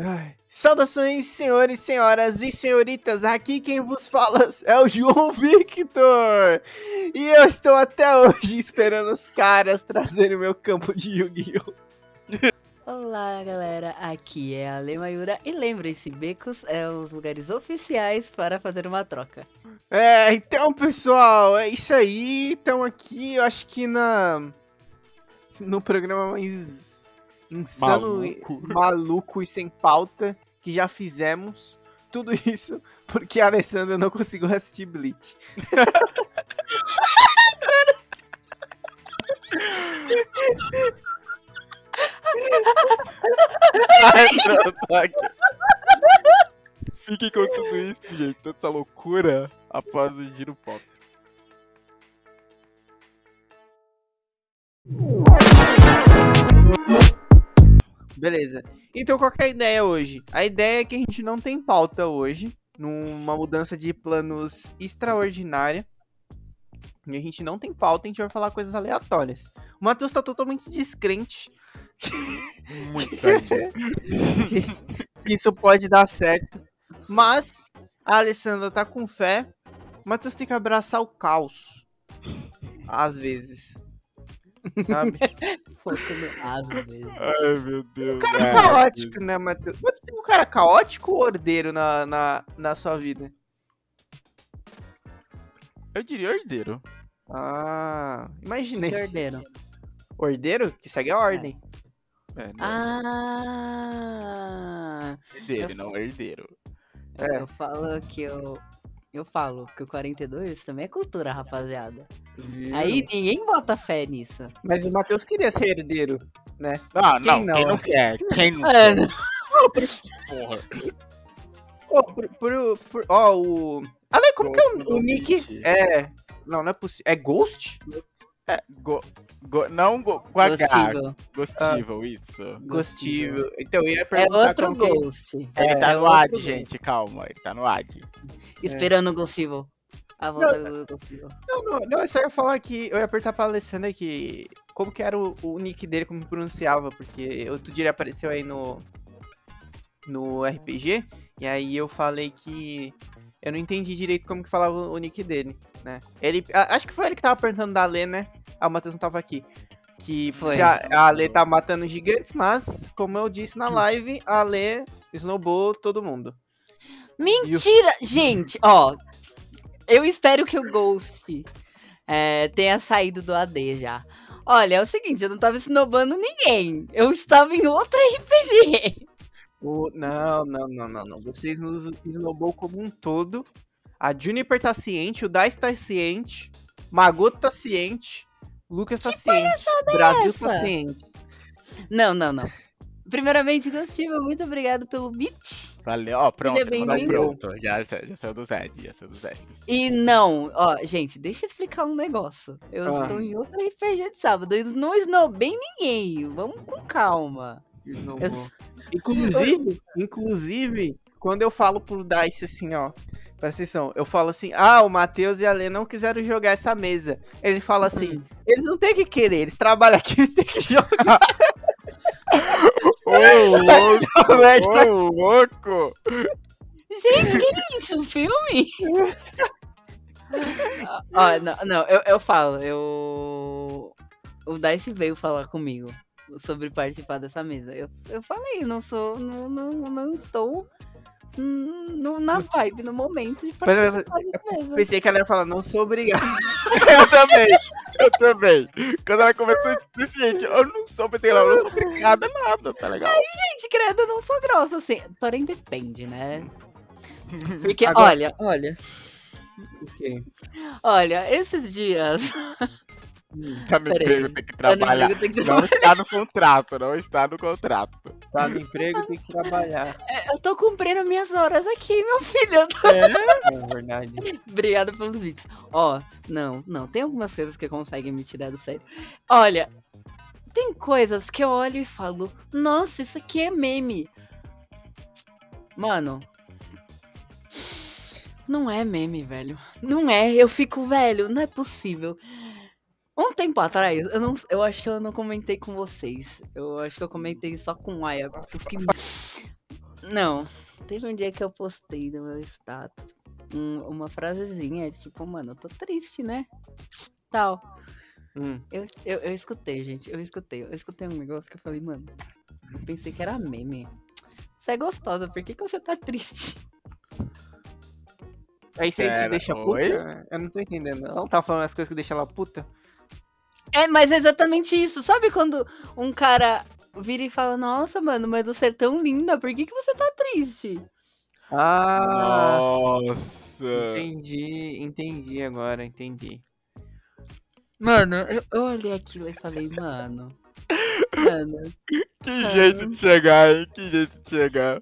Ai. Saudações, senhores, senhoras e senhoritas. Aqui quem vos fala é o João Victor. E eu estou até hoje esperando os caras trazerem o meu campo de Yu-Gi-Oh! Olá, galera. Aqui é a Lemayura e lembrem-se, becos é os lugares oficiais para fazer uma troca. É, então, pessoal, é isso aí. Estamos aqui, eu acho que na no programa mais insano, maluco. maluco e sem pauta que já fizemos. Tudo isso porque a Alessandra não conseguiu assistir Bleach. Fiquem com tudo isso, gente. Toda essa loucura após o giro pop. Beleza. Então qual é a ideia hoje? A ideia é que a gente não tem pauta hoje, numa mudança de planos extraordinária. E a gente não tem pauta, a gente vai falar coisas aleatórias. O Matheus tá totalmente descrente. Muito que isso pode dar certo. Mas a Alessandra tá com fé. O Matheus tem que abraçar o caos. Às vezes sabe? Foco no às vezes. Ai, meu Deus. Um cara caótico, né, Matheus? Pode ser um cara caótico ou ordeiro na, na, na sua vida? Eu diria ordeiro. Ah, imaginei. Que ordeiro? Ordeiro? Que segue a ordem. É, não. Ah! Herdeiro, não herdeiro. É. Eu falo que eu. Eu falo que o 42 também é cultura, rapaziada. Viu? Aí ninguém bota fé nisso. Mas o Matheus queria ser herdeiro, né? Ah, Quem não, não? quem não quer? Quem não É, quer? Porra. Ó, ó, o. Ale, como que é o, o Ghost. nick? É. Não, não é possível. É Ghost? É, go, go, não go, com H. Gostível. Gostível, isso. Gostível. Então eu ia É perguntar outro como que- Ghost. Ele É, tá é no ad, Ghost. gente, calma, ele tá no ad. Esperando o Gostível. A volta do Gostível. Não, não, não, eu só ia falar que. Eu ia apertar pra Alessandra que. Como que era o, o nick dele, como pronunciava, porque outro dia ele apareceu aí no. No RPG, e aí eu falei que. Eu não entendi direito como que falava o, o nick dele, né? Ele. a- acho que foi ele que tava perguntando da Lê, né? Ah, o Matheus não tava aqui. Que Foi. se a, a Lê tá matando gigantes, mas, como eu disse na live, a Lê snowbou todo mundo. Mentira! Gente, ó. Eu espero que o Ghost é, tenha saído do AD já. Olha, é o seguinte, eu não tava snobando ninguém. Eu estava em outro RPG. O- não, não, não, não, não. Vocês nos snowball como um todo. A Juniper tá ciente, o Dice tá ciente, Magoto tá ciente, Lucas tá ciente, Brasil tá essa? ciente. Não, não, não. Primeiramente, Gostível, muito obrigado pelo beat. Valeu, ó, pronto, mandou pronto. Já, já saiu do Zed, já saiu do Zed. E não, ó, gente, deixa eu explicar um negócio. Eu Ah. estou em outro RPG de sábado. Eu não snobei ninguém. Vamos com calma. Eu- Inclusive, inclusive, quando eu falo pro Dice assim, ó, presta atenção, eu falo assim, ah, o Matheus e a Lê não quiseram jogar essa mesa. Ele fala assim, Hum. eles não têm que querer, eles trabalham aqui, eles têm que jogar. Ô, louco! Ô, louco! Gente, que é isso? Um filme? Ó, não, não eu, eu falo, eu. O Dice veio falar comigo sobre participar dessa mesa. Eu, eu falei, não sou. Não, não, não estou no- na vibe, no momento de participar mesa. Pensei que ela ia falar, não sou obrigado. Eu também, eu também. Quando ela começou a gente, eu não sou eu não sou obrigada a nada, tá legal? Gente, credo, eu não sou grossa assim. Porém, depende, né? Porque, Agora- olha, olha, Ok. olha, esses dias. Tá no Peraí. emprego, tem que Tá no trabalhar. emprego, tem que Não está no contrato, não está no contrato. Tá no emprego, tem que trabalhar. Eu tô cumprindo minhas horas aqui, meu filho. Tô- É verdade. Obrigada pelos vídeos. Ó, não, não. Tem algumas coisas que conseguem me tirar do sério. Olha, tem coisas que eu olho e falo, nossa, isso aqui é meme. Mano. Não é meme, velho. Não é. Eu fico, velho, não é possível. Um tempo atrás, eu, não, eu acho que eu não comentei com vocês. Eu acho que eu comentei só com o Aya. porque Eu fiquei. Não, teve um dia que eu postei no meu status um- uma frasezinha, tipo, mano, eu tô triste, né? Tal. Hum. Eu, eu, eu escutei, gente, eu escutei. Eu escutei um negócio que eu falei, mano, eu pensei que era meme. Você é gostosa, por que, que você tá triste? É isso aí que te Pera, deixa oi? puta? Eu não tô entendendo. Ela não tá falando as coisas que deixam ela puta? É, mas é exatamente isso. Sabe quando um cara vira e fala, nossa, mano, mas você é tão linda, por que, que você tá triste? Ah, Nossa. entendi, entendi agora, entendi. Mano, eu, eu olhei aquilo e falei, mano. Mano, Que jeito de chegar, hein? Que jeito de chegar.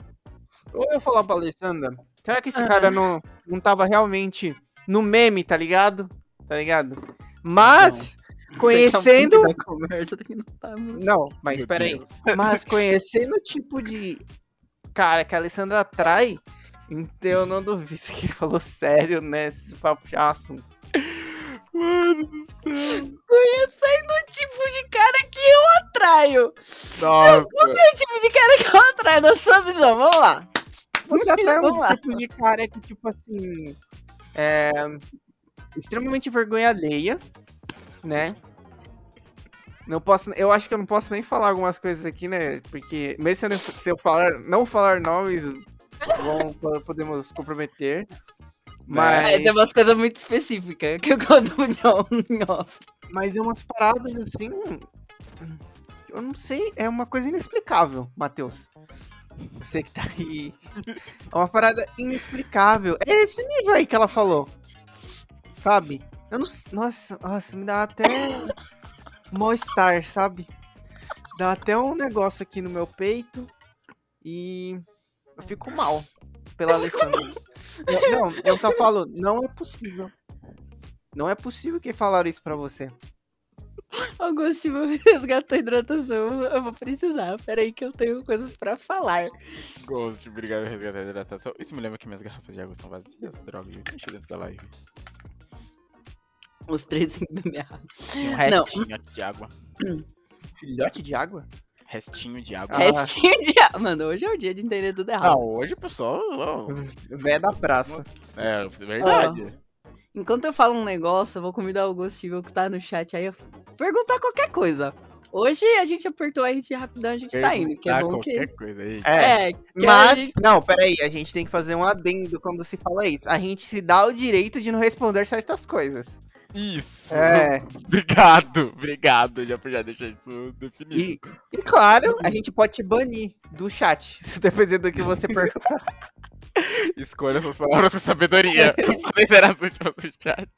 Ou eu falar pra Alessandra, será que esse Ah. cara não, não tava realmente no meme, tá ligado? Tá ligado? Mas, conhecendo. Tá conversa não tá muito. Não, mas peraí. Mas conhecendo o tipo de cara que a Alessandra atrai, então eu não duvido que ele falou sério nesse papo chato. Mano. Conhecendo o tipo de cara que eu atraio. Nossa. Qual é o tipo de cara que eu atraio na sua visão? Vamos lá. Você atrai um lá. tipo de cara que, tipo assim. É. Extremamente vergonha alheia, né? Não posso, eu acho que eu não posso nem falar algumas coisas aqui, né? Porque mesmo se eu, falar, não falar nomes, vão, podemos comprometer. Mas, É, tem umas coisas muito específicas que eu conto pro John mas é umas paradas assim. Eu não sei, é uma coisa inexplicável, Matheus. Você que tá aí. É uma parada inexplicável. É esse nível aí que ela falou. Sabe? Eu não sei. Nossa, nossa, me dá até mal-estar, sabe? Dá até um negócio aqui no meu peito e eu fico mal pela Alessandra. Eu- não, eu só falo, não é possível. Não é possível que falaram isso pra você. Agostinho resgatou a hidratação. Eu vou precisar. Peraí que eu tenho coisas pra falar. Ghost, obrigado por resgatar a hidratação. Isso me lembra que minhas garrafas de água estão vazias, droga, eu enchi dentro da live. Os três em beber água. Tem um Não. restinho aqui de água. Filhote de água? Restinho de água. Ah. Restinho de água. Mano, hoje é o dia de entender tudo Ah, errado. hoje o pessoal. ó, Véia da praça. É, verdade. Enquanto eu falo um negócio, eu vou convidar o Agostinho que tá no chat aí a perguntar qualquer coisa. Hoje a gente apertou a gente rapidão, a gente tá indo, que é bom que. qualquer coisa aí. É, É, que a Mas, gente- não, peraí, a gente tem que fazer um adendo quando se fala isso. A gente se dá o direito de não responder certas coisas. Isso. É. Obrigado, obrigado. Já, já deixei isso definido. E, e claro, a gente pode te banir do chat, dependendo do que você perguntar. Escolha suas palavras com sabedoria. Podem ser as últimas do chat.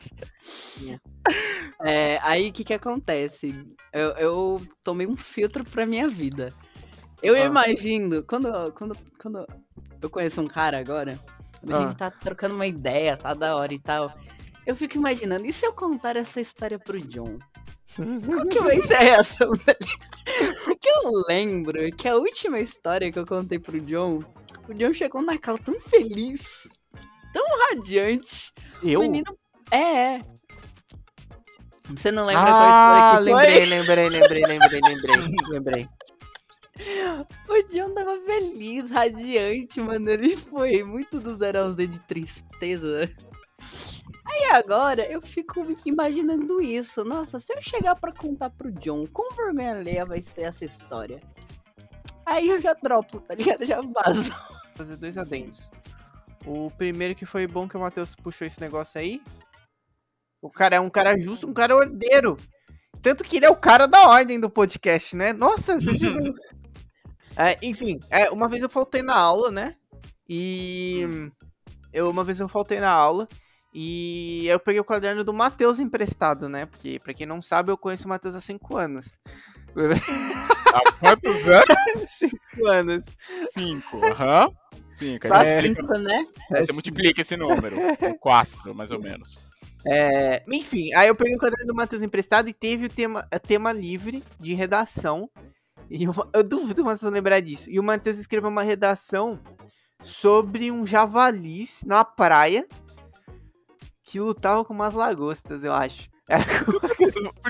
É, aí o que que acontece? Eu, eu tomei um filtro pra minha vida. Eu Ah. imagino, quando, quando, quando eu conheço um cara agora, a Ah. gente tá trocando uma ideia, tá da hora e tal. Eu fico imaginando, e se eu contar essa história pro John? Qual que vai ser a reação dele? Porque eu lembro que a última história que eu contei pro John, o John chegou na cal tão feliz, tão radiante. Eu? O menino. É, é. Você não lembra ah, qual história que lembrei, foi? lembrei, lembrei, lembrei, lembrei, lembrei. O John tava feliz, radiante, mano. Ele foi muito do 0 ao Z de tristeza. Aí agora eu fico imaginando isso. Nossa, se eu chegar pra contar pro John, com vergonha alheia vai ser essa história. Aí eu já dropo, tá ligado? Já vazo. Vou fazer dois adendos. O primeiro que foi bom que o Matheus puxou esse negócio aí. O cara é um cara justo, um cara ordeiro. Tanto que ele é o cara da ordem do podcast, né? Nossa, vocês viram? É, enfim, é, uma vez eu faltei na aula, né? E eu uma vez eu faltei na aula e eu peguei o caderno do Matheus emprestado, né? Porque pra quem não sabe, eu conheço o Matheus há 5 anos. Há quantos anos? 5 anos. Cinco. Aham. Cinco. Só Aí cinco, né? você, você multiplica esse número. Com quatro, mais ou menos. É, enfim, aí eu peguei o caderno do Matheus emprestado e teve o tema, a tema livre de redação. E eu, eu duvido o Matheus lembrar disso. E o Matheus escreveu uma redação sobre um javalis na praia que lutava com umas lagostas, eu acho. Era Por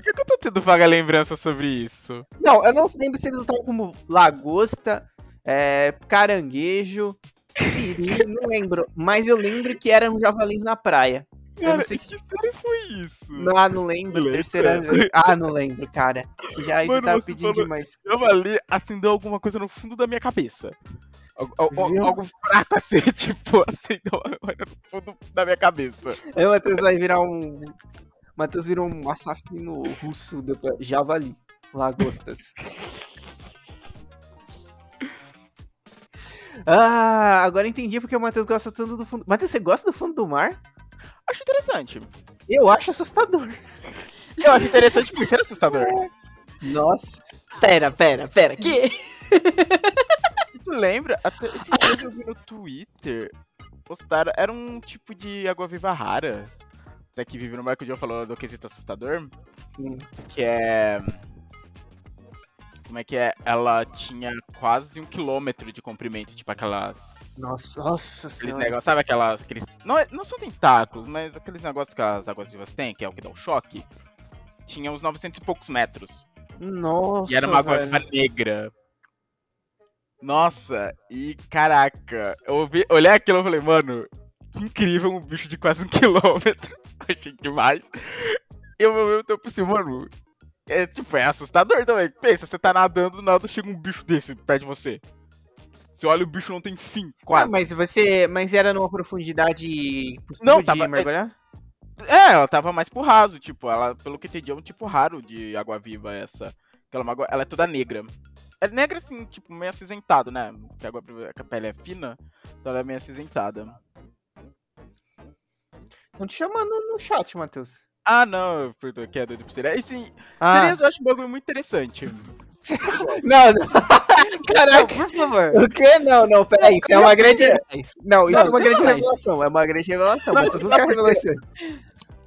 que, que eu tô tendo vaga lembrança sobre isso? Não, eu não lembro se ele lutava como lagosta, é, caranguejo, siri, não lembro. Mas eu lembro que eram javalins na praia. Eu Cara, não sei que foi isso? Ah, não lembro. Lembra? Terceira vez. Ah, não lembro, cara. Já isso Mano, tava pedindo falou- demais. Eu acendeu alguma coisa no fundo da minha cabeça. Al- al- al- Viu? Algo fraco assim, tipo, coisa no fundo da minha cabeça. Aí o Matheus vai virar um. Matheus virou um assassino russo depois. Javali. Lagostas. Ah, agora entendi porque o Matheus gosta tanto do fundo. Matheus, você gosta do fundo do mar? Acho interessante. Eu acho assustador. Eu acho interessante por ser assustador. Nossa. Pera, pera, pera. Que? Lembra? Até esses dias eu vi no Twitter. Postaram. Era um tipo de água-viva rara. Até que vive no mar que o Joe falou do quesito assustador. Hum. Que é. Como é que é? Ela tinha quase um quilômetro de comprimento, tipo aquelas. Nossa, nossa Aqueles senhora. negócios, sabe aquelas. Aqueles, não, é- não são tentáculos, mas aqueles negócios que as águas vivas têm, que é o que dá o choque. Tinha uns 900 e poucos metros. Nossa. E era uma água negra. Nossa, e caraca, eu ouvi, olhei aquilo e falei, mano, que incrível um bicho de quase um quilômetro. Achei demais. E eu ao mesmo tempo assim, mano, é tipo, é assustador também. Pensa, você tá nadando, do nada chega um bicho desse perto de você. Você olha o bicho não tem fim, Ah, quase. mas você. Mas era numa profundidade possível Não, de tava- mergulhar? É, ela tava mais pro raso, tipo, ela, pelo que entendi, é um tipo raro de água viva essa. Aquela ela é toda negra. É negra assim, tipo, meio acinzentado, né? Porque a, água, que a pele é fina, então ela é meio acinzentada. Estão te chamando no chat, Matheus. Ah, não, eu perdoe, que é doido por sereia. E sim, Ah, sereias eu acho um bagulho muito interessante. não, não. Caraca, Por favor. o quê? Não, não, peraí, isso é uma grande. Não, isso Não, é uma grande revelação, é uma grande revelação, Não, Matheus não, nunca revelou isso antes.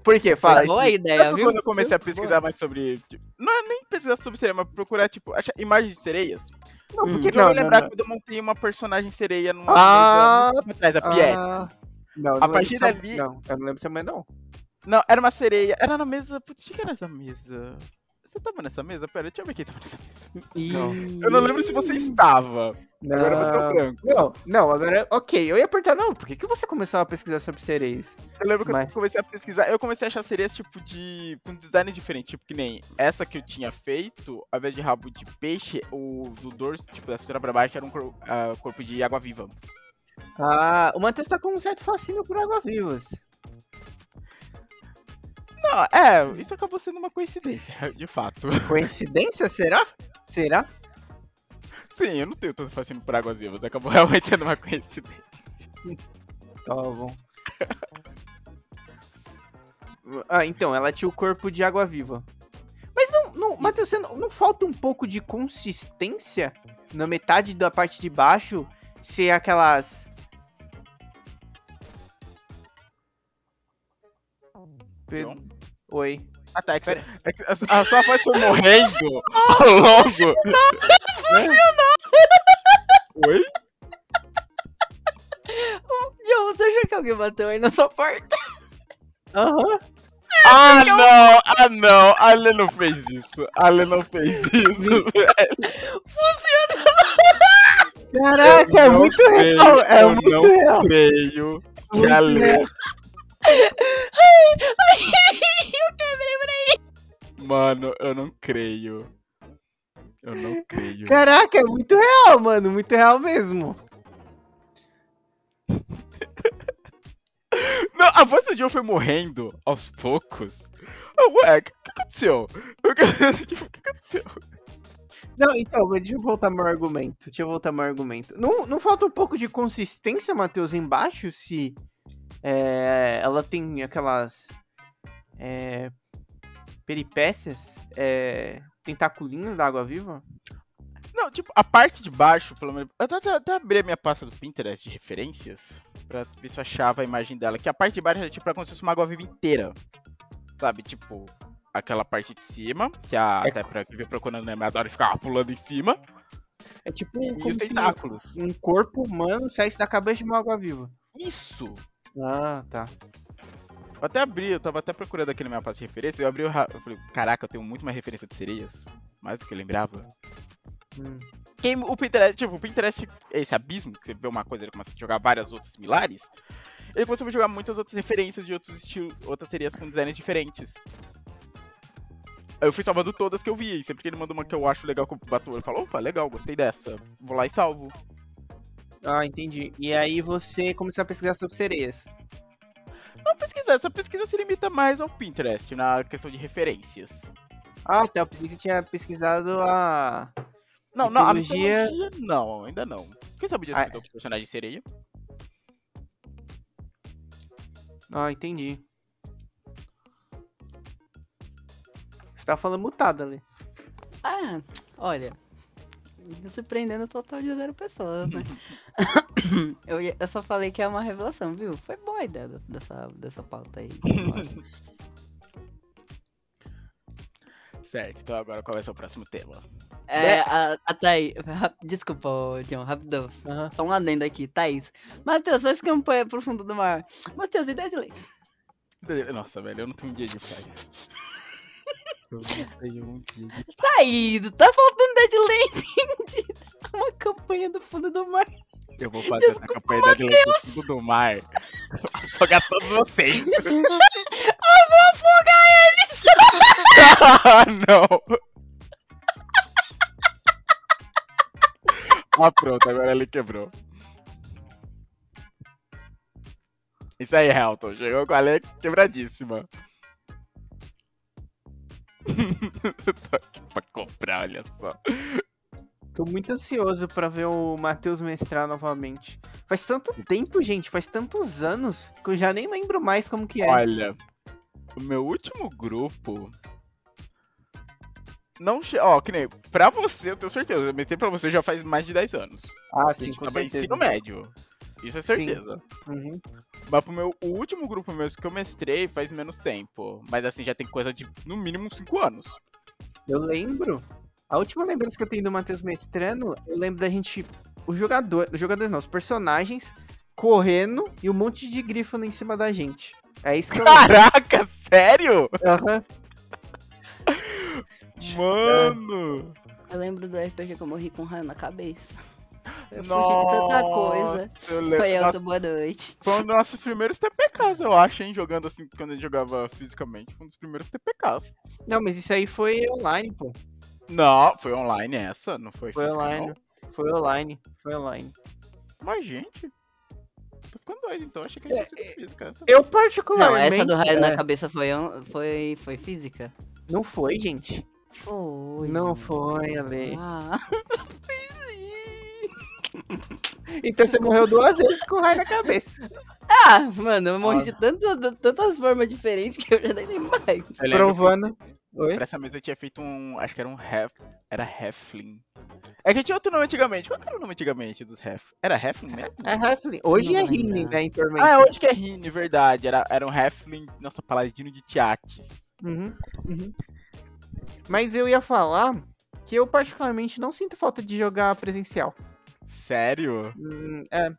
Por quê? Fala, Boa ideia, viu? quando eu comecei a pesquisar mais sobre. tipo, não é nem pesquisar sobre sereia, mas procurar, tipo, achar imagens de sereias. Não, por Hum. que Eu não? não, lembrar não. quando eu montei uma personagem sereia numa Ah, atrás, a Piet. Ah, não, A não partir dali- Não, eu não lembro dessa mãe, não. Não, era uma sereia. Era na mesa. Putz, o que era essa mesa? Você tava nessa mesa? Pera, deixa eu ver quem tava nessa mesa. Ih. Eu não lembro se você estava. Não, Agora eu branco. não, não, agora, ok, eu ia perguntar, não, por que, que você começou a pesquisar sobre sereias? Eu lembro que Mas- eu comecei a pesquisar. Eu comecei a achar sereias tipo de. com design diferente. Tipo que nem essa que eu tinha feito, ao invés de rabo de peixe, o do dorso, tipo, da cintura pra baixo, era um ah, corpo de água viva. Ah, o Matheus tá com um certo fascínio por água-vivas. Não, é, isso acabou sendo uma coincidência, de fato. Coincidência, será? Será? Sim, eu não tenho tanto fascínio por águas vivas. Acabou realmente sendo uma coincidência. Tá bom. Ah, então, ela tinha o corpo de água-viva. Mas não, não Matheus, você não, não falta um pouco de consistência na metade da parte de baixo ser aquelas. Pe- Não. Oi. Ah tá, é que, você- é que a, sua voz foi morrendo ao longo. Oi? João, você achou que alguém bateu aí na sua porta? Aham. Ah não, ah não, a Lê não fez isso. A Lê não fez isso, velho. Caraca, é Não muito creio, real. É eu muito não real. creio que Muito a Lê. real. eu quebrei, peraí. Mano, eu não creio. Eu não creio. Caraca, é muito real, mano. Muito real mesmo. Não, a voz do Joe foi morrendo aos poucos. Oh, ué, o que, que aconteceu? Eu quero- tipo, O que aconteceu? Não, então, mas deixa eu voltar meu argumento. Deixa eu voltar meu argumento. Não, não falta um pouco de consistência, Matheus, embaixo, se é, ela tem aquelas é, peripécias, é, tentaculinhos da água viva? Não, tipo, a parte de baixo, pelo menos. Eu até, até abri a minha pasta do Pinterest de referências pra ver se eu achava a imagem dela. Que a parte de baixo era tipo como se fosse uma água viva inteira. Sabe, tipo, aquela parte de cima, que a, É até pra quem procurando né, adora ficar pulando em cima. É tipo E como tentáculos. um corpo humano saísse da cabeça de uma água viva. Isso! Ah, tá. Eu até abri, eu tava até procurando aqui na minha pasta de referência. Eu abri o. Eu falei, caraca, eu tenho muito mais referência de sereias. Mais do que eu lembrava. Hum. Quem, o Pinterest, tipo, o Pinterest, esse abismo, que você vê uma coisa, ele começa a jogar várias outras similares, ele começou a jogar muitas outras referências de outros estilos, outras serias com designs diferentes. Eu fui salvando todas que eu vi, e sempre que ele manda uma que eu acho legal que eu bato, eu falo, opa, legal, gostei dessa. Vou lá e salvo. Ah, entendi. E aí você começou a pesquisar sobre sereias. Não pesquisar, essa pesquisa se limita mais ao Pinterest, na questão de referências. Ah, tá. Eu pensei que você tinha pesquisado a. Não, não, a Mitologia- não, ainda não. Quem sabe de Ah, outros personagens de sereia? Ah, entendi. Você tá falando mutado ali. Ah, olha. Me Surpreendendo o total de zero pessoas, né? eu, eu só falei que é uma revelação, viu? Foi boa a ideia des- dessa, dessa pauta aí. Certo, então agora qual vai ser o próximo tema? É, a, a Thaís. Desculpa, John, rapidão. Aham. Só um adendo aqui, Thaís. Matheus, faz campanha pro fundo do mar. Matheus, ideia de lei. Nossa, velho, eu não tenho dia de paz. Eu não tenho um dia de Thaís, tá faltando ideia de lei, entende? Uma campanha do fundo do mar. Eu vou fazer essa campanha da Dilema do fundo do mar. Afogar todos vocês. Eu vou afogar eles! ah, não. Ah, pronto, agora ele quebrou. Isso aí, Helton. Chegou com a lei quebradíssima. Tô aqui pra comprar, olha só. Tô muito ansioso pra ver o Matheus mestrar novamente. Faz tanto tempo, gente, faz tantos anos que eu já nem lembro mais como que é. Olha, o meu último grupo. Não. Ó, que nem. Pra você, eu tenho certeza. Eu meti pra você já faz mais de 10 anos. ah, sim, com em certeza. ensino médio. Isso é certeza. Uhum. Mas pro meu o último grupo mesmo que eu mestrei faz menos tempo. Mas assim, já tem coisa de no mínimo 5 anos. Eu lembro. A última lembrança que eu tenho do Matheus mestrando, eu lembro da gente. O jogador. Os jogadores não, os personagens correndo e um monte de grifo em cima da gente. É isso que eu lembro. Caraca, sério? Aham. Mano! Eu lembro do RPG que eu morri com raio na cabeça. Eu fugi de tanta coisa. Nossa, eu Foi Nossa, alto, boa noite. Foi um dos nossos primeiros TPKs, eu acho, hein? Jogando assim, quando a gente jogava fisicamente. Foi um dos primeiros TPKs. Não, mas isso aí foi online, pô. Não, foi online essa, não foi, Foi física, online. Foi online. Foi online. não. Mas, gente. Tô ficando doido, então. Achei que a gente tinha sido física essa. Eu Não, particularmente. essa do raio é, na cabeça foi, foi, foi física? Não foi, gente. Foi. Não foi, Ale. Ah. Então você morreu duas vezes com o raio na cabeça. ah, mano, eu morri de tantas, tantas formas diferentes que eu já nem lembro mais. Provando. Oi? pra essa mesa eu tinha feito um. Acho que era um Hef. Era Heflin. É que tinha outro nome antigamente. Qual era o nome antigamente dos Hef? Era Heflin mesmo? É Heflin. Hoje Não é lembrar. né, em Tormenta. Ah, hoje que é Rine, verdade. Era, era um Heflin, nossa, paladino de Tiates. Uhum, uhum. Mas eu ia falar que eu particularmente não sinto falta de jogar presencial. Sério? Hum, é.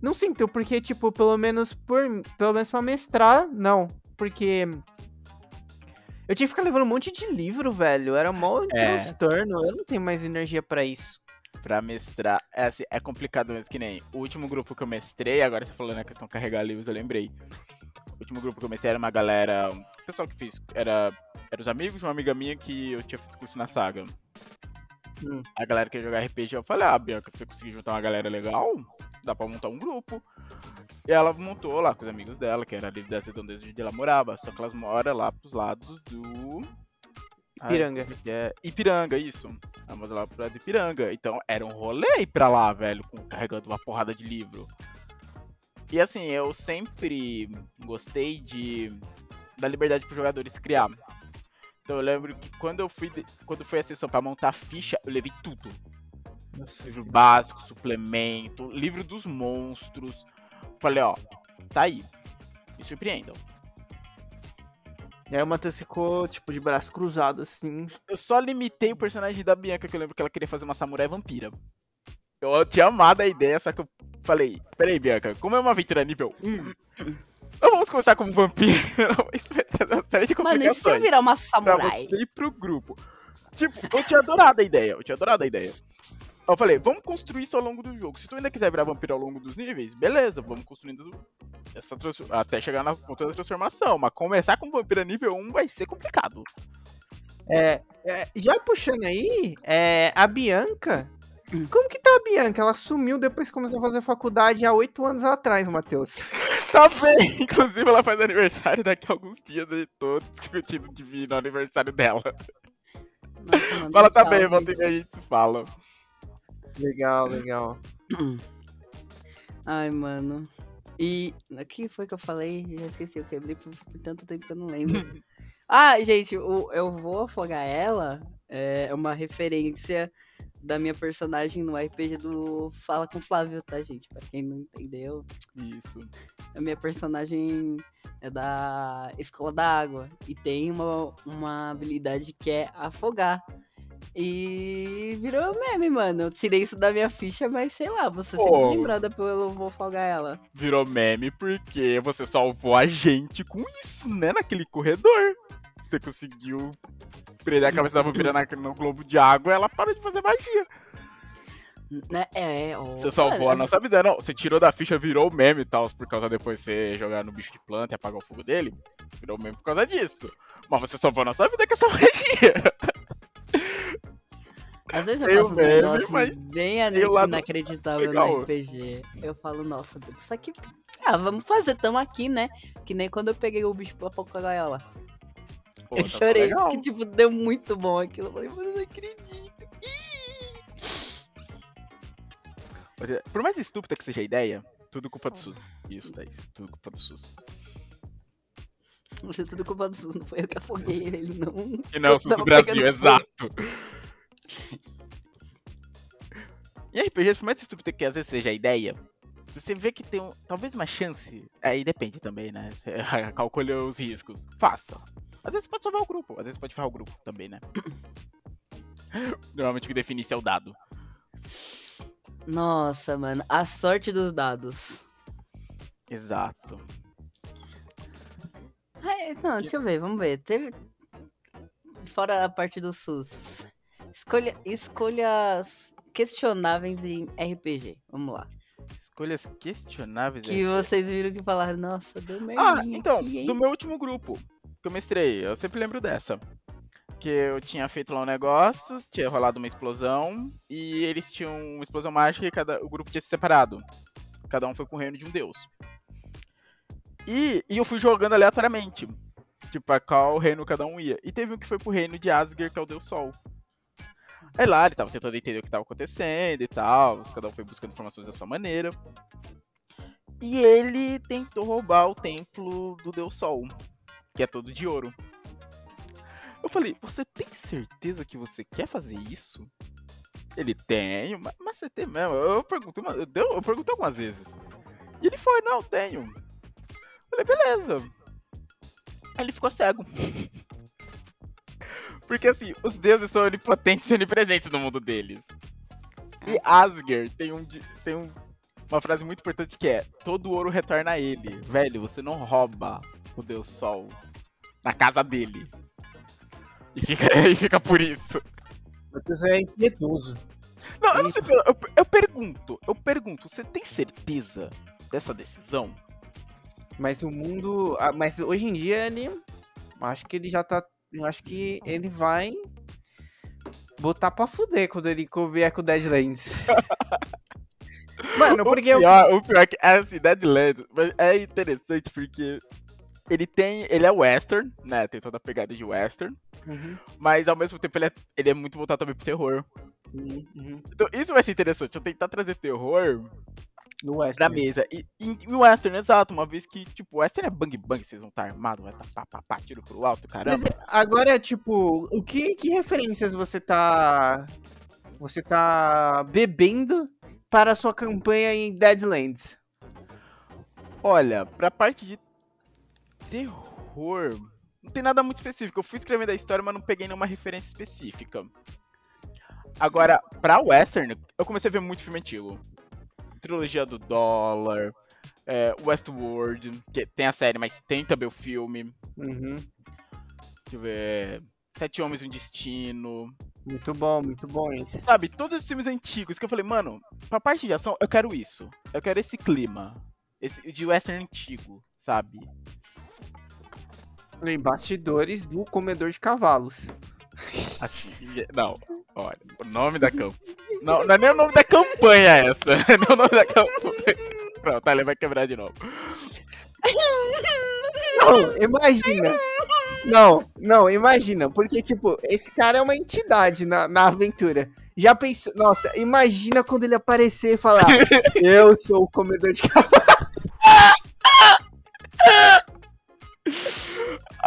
Não sinto, porque, tipo, pelo menos por. Pelo menos pra mestrar, não. Porque. Eu tinha que ficar levando um monte de livro, velho. Era mó É. transtorno. Eu não tenho mais energia pra isso. Pra mestrar. É, assim, é complicado mesmo, que nem o último grupo que eu mestrei, agora você falando na questão de carregar livros, eu lembrei. O último grupo que eu mestrei era uma galera. O pessoal que fez. Era. Era os amigos de uma amiga minha que eu tinha feito curso na saga. Hum. A galera que ia jogar RPG, eu falei, ah, Bianca, se você conseguir juntar uma galera legal, dá pra montar um grupo. E ela montou lá com os amigos dela, que era ali das redondezas onde ela morava. Só que elas moram lá pros lados do. Ipiranga. como é? Ipiranga, isso. Ela mora lá pro lado de Ipiranga. Então era um rolê ir pra lá, velho, com, carregando uma porrada de livro. E assim, eu sempre gostei de da liberdade pros jogadores criar. Então eu lembro que quando eu fui quando foi a sessão pra montar a ficha, eu levei tudo. Livro básico, suplemento, livro dos monstros. Falei, ó, tá aí. Me surpreendam. E aí o Matheus ficou, tipo, de braço cruzado, assim. Eu só limitei o personagem da Bianca, que eu lembro que ela queria fazer uma samurai vampira. Eu tinha amado a ideia, só que eu falei, peraí, Bianca, como é uma aventura nível 1, não vamos começar como vampiro, isso vai trazer uma série de Mano, e se eu virar uma pra samurai? você ir pro grupo. Tipo, eu tinha adorado a ideia, eu tinha adorado a ideia. Eu falei, vamos construir isso ao longo do jogo. Se tu ainda quiser virar vampiro ao longo dos níveis, beleza, vamos construindo essa até chegar na ponta da transformação. Mas começar com vampiro nível 1 vai ser complicado. É, é, já puxando aí, é, a Bianca. Hum. Como que tá a Bianca? Ela sumiu depois que começou a fazer faculdade há oito anos atrás, Matheus. Tá bem. Inclusive, ela faz aniversário daqui a alguns dias e tô discutindo de vir no aniversário dela. Nossa, Fala um também, salve. volta e a gente se fala. Legal, legal. Ai, mano. E o que foi que eu falei? Já esqueci, eu quebrei por, por tanto tempo que eu não lembro. ah, gente, o Eu Vou Afogar Ela é uma referência da minha personagem no RPG do Fala com Flávio, tá, gente? Pra quem não entendeu, Isso. a minha personagem é da Escola da Água e tem uma, uma habilidade que é afogar. E virou meme, mano. Eu tirei isso da minha ficha, mas sei lá, você Pô. sempre lembrada pelo Eu Vou Afogar Ela. Virou meme porque você salvou a gente com isso, né? Naquele corredor. Você conseguiu prender a cabeça da vampira na- no globo de água ela parou de fazer magia. Né? É, ó. Você salvou a nossa vida, não. Você tirou da ficha, virou meme e tal, por causa depois você jogar no bicho de planta e apagar o fogo dele. Virou meme por causa disso. Mas você salvou a nossa vida com essa magia. Às vezes eu faço o uns negócios mas bem inacreditável no RPG. Eu falo, nossa, isso aqui. Ah, vamos fazer, tamo aqui, né? Que nem quando eu peguei o bicho pra pouco a gaiola. Pô, eu tá chorei, legal. que tipo, deu muito bom aquilo. Eu falei, mano, eu não acredito. Por mais estúpida que seja a ideia, tudo culpa do SUS. Isso daí, tudo culpa do SUS. Isso é tudo culpa do SUS, não foi eu que afoguei ele, ele não. E não, Eu SUS do Brasil, exato. E RPG, por mais estúpida que às vezes seja a ideia, você vê que tem um, talvez uma chance, aí depende também, né? Você calcule os riscos. Faça. Às vezes pode salvar o grupo, às vezes pode ferrar o grupo também, né? Normalmente o que define isso é o dado. Nossa, mano, a sorte dos dados. Exato. Ah, não, deixa eu ver, vamos ver. Teve. Fora a parte do SUS. Escolha, escolhas questionáveis em RPG. Vamos lá. Escolhas questionáveis. Que é- vocês viram que falaram, nossa, deu merda. Ah, então, aqui, do meu último grupo que eu mestrei, eu sempre lembro dessa. Que eu tinha feito lá um negócio, tinha rolado uma explosão, e eles tinham uma explosão mágica e cada, o grupo tinha se separado. Cada um foi com o reino de um deus. E, e eu fui jogando aleatoriamente. Tipo, a qual reino cada um ia. E teve um que foi pro reino de Asgard, que é o deus Sol. Aí lá ele tava tentando entender o que tava acontecendo e tal. Cada um foi buscando informações da sua maneira. E ele tentou roubar o templo do Deus Sol, que é todo de ouro. Eu falei, você tem certeza que você quer fazer isso? Ele tem, mas, mas você tem mesmo. Eu perguntei, eu, deu- eu perguntei algumas vezes. E ele foi, não, tenho. Eu falei, beleza. Aí ele ficou cego. Porque assim, os deuses são onipotentes e onipresentes no mundo deles. E Asgard tem um, tem um uma frase muito importante que é: todo ouro retorna a ele. Velho, você não rouba o Deus Sol na casa dele. E fica, e fica por isso. Matheus é impiedoso. Não, eu não sei, eu, eu, eu pergunto, eu pergunto, você tem certeza dessa decisão? Mas o mundo. ah, Mas hoje em dia ele. Acho que ele já tá. Eu acho que ele vai. Botar pra fuder quando ele vier com o Deadlands. Mano, porque o eu. pior, o pior é que é assim, Deadlands, mas é interessante porque ele tem, ele é western, né, tem toda a pegada de western, Uhum, mas ao mesmo tempo ele é, ele é muito voltado também pro terror. uhum, uhum. Então isso vai ser interessante, eu tentar trazer terror No West. pra mesa. E, e, e Western, exato, uma vez que, tipo, Western é bang bang, vocês vão estar armados, vai estar pá, pá, pá, tiro pro alto, caramba. Mas agora, tipo, o que, que referências você tá. Você tá bebendo para a sua campanha em Deadlands? Olha, pra parte de terror, não tem nada muito específico. Eu fui escrevendo a história, mas não peguei nenhuma referência específica. Agora, pra Western, eu comecei a ver muito filme antigo. Trilogia do Dólar, é, Westworld, que tem a série, mas tem também o filme. Uhum. Deixa eu ver. Sete Homens e um Destino. Muito bom, muito bom isso. Sabe, todos esses filmes antigos que eu falei, mano, pra parte de ação, eu quero isso. Eu quero esse clima. Esse de western antigo, sabe? E bastidores do comedor de cavalos. Assim, não, olha, o nome da campanha. Não, não é nem o nome da campanha essa. Não é o nome da campanha. Pronto, ele vai quebrar de novo. Não, imagina. Não, não, imagina. Porque, tipo, esse cara é uma entidade na, na aventura. Já pensou. Nossa, imagina quando ele aparecer e falar: Eu sou o comedor de cavalos.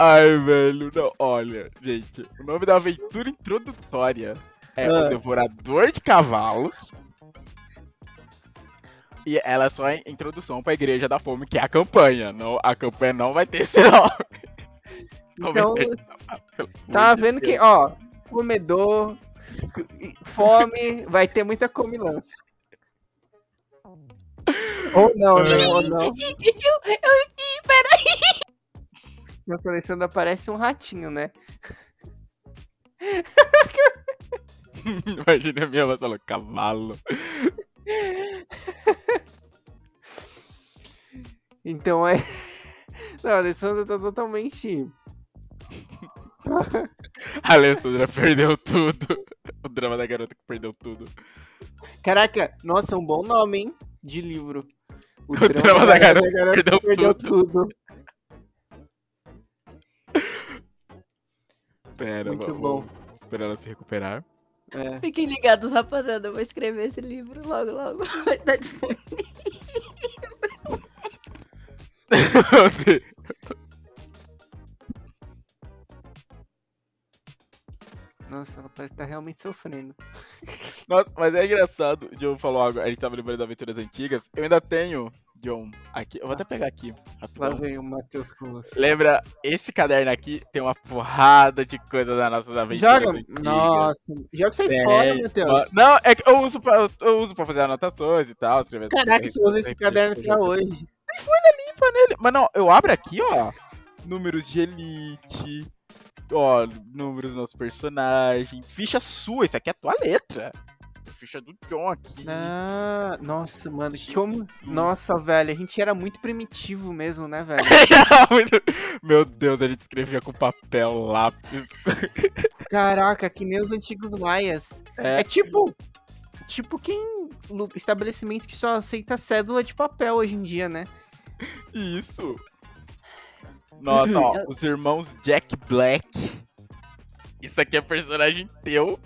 Ai, velho, não, olha, gente, o nome da aventura introdutória é Ah. O Devorador de Cavalos. E ela é só a introdução pra Igreja da Fome, que é a campanha. Não, a campanha não vai ter esse nome. Então, de cavalos, pelo tá vendo que, ó, comedor, fome, vai ter muita comilança. Ou não, não, ou não. Eu, eu, ih, peraí. Nossa, Alessandra parece um ratinho, né? Imagina a minha voz falando cavalo. Então é. Não, a Alessandra tá totalmente. A Alessandra perdeu tudo. O drama da garota que perdeu tudo. Caraca, nossa, é um bom nome, hein? De livro. O, drama da garota perdeu perdeu tudo. Muito vamos, bom. vamos esperar ela se recuperar. É. Fiquem ligados, rapaziada. Eu vou escrever esse livro logo, logo. Vai estar disponível. Meu Deus. Nossa, ela parece estar realmente sofrendo. Nossa, mas é engraçado, o John falou algo, a gente tava lembrando das aventuras antigas. Eu ainda tenho, John, aqui, eu vou até pegar aqui, Lá rapidão. vem o Matheus com. Lembra, esse caderno aqui tem uma porrada de coisa das nossas aventuras Joga! antigas. Nossa, joga sai Tem, fora, Matheus. Não, é que eu uso pra, eu uso pra fazer anotações e tal. Escrever Caraca, você usa esse caderno até hoje. limpa nele. Mas não, eu abro aqui, ó. Números de elite. Ó, números dos nossos personagens. Ficha sua, isso aqui é a tua letra. Ficha do John aqui. Ah, nossa, mano, como. Nossa, velho, a gente era muito primitivo mesmo, né, velho? Meu Deus, a gente escrevia com papel, lápis. Caraca, que nem os antigos maias. É, É tipo. Tipo quem. Estabelecimento que só aceita cédula de papel hoje em dia, né? isso. Nossa, ó, os irmãos Jack Black. Isso aqui é personagem teu.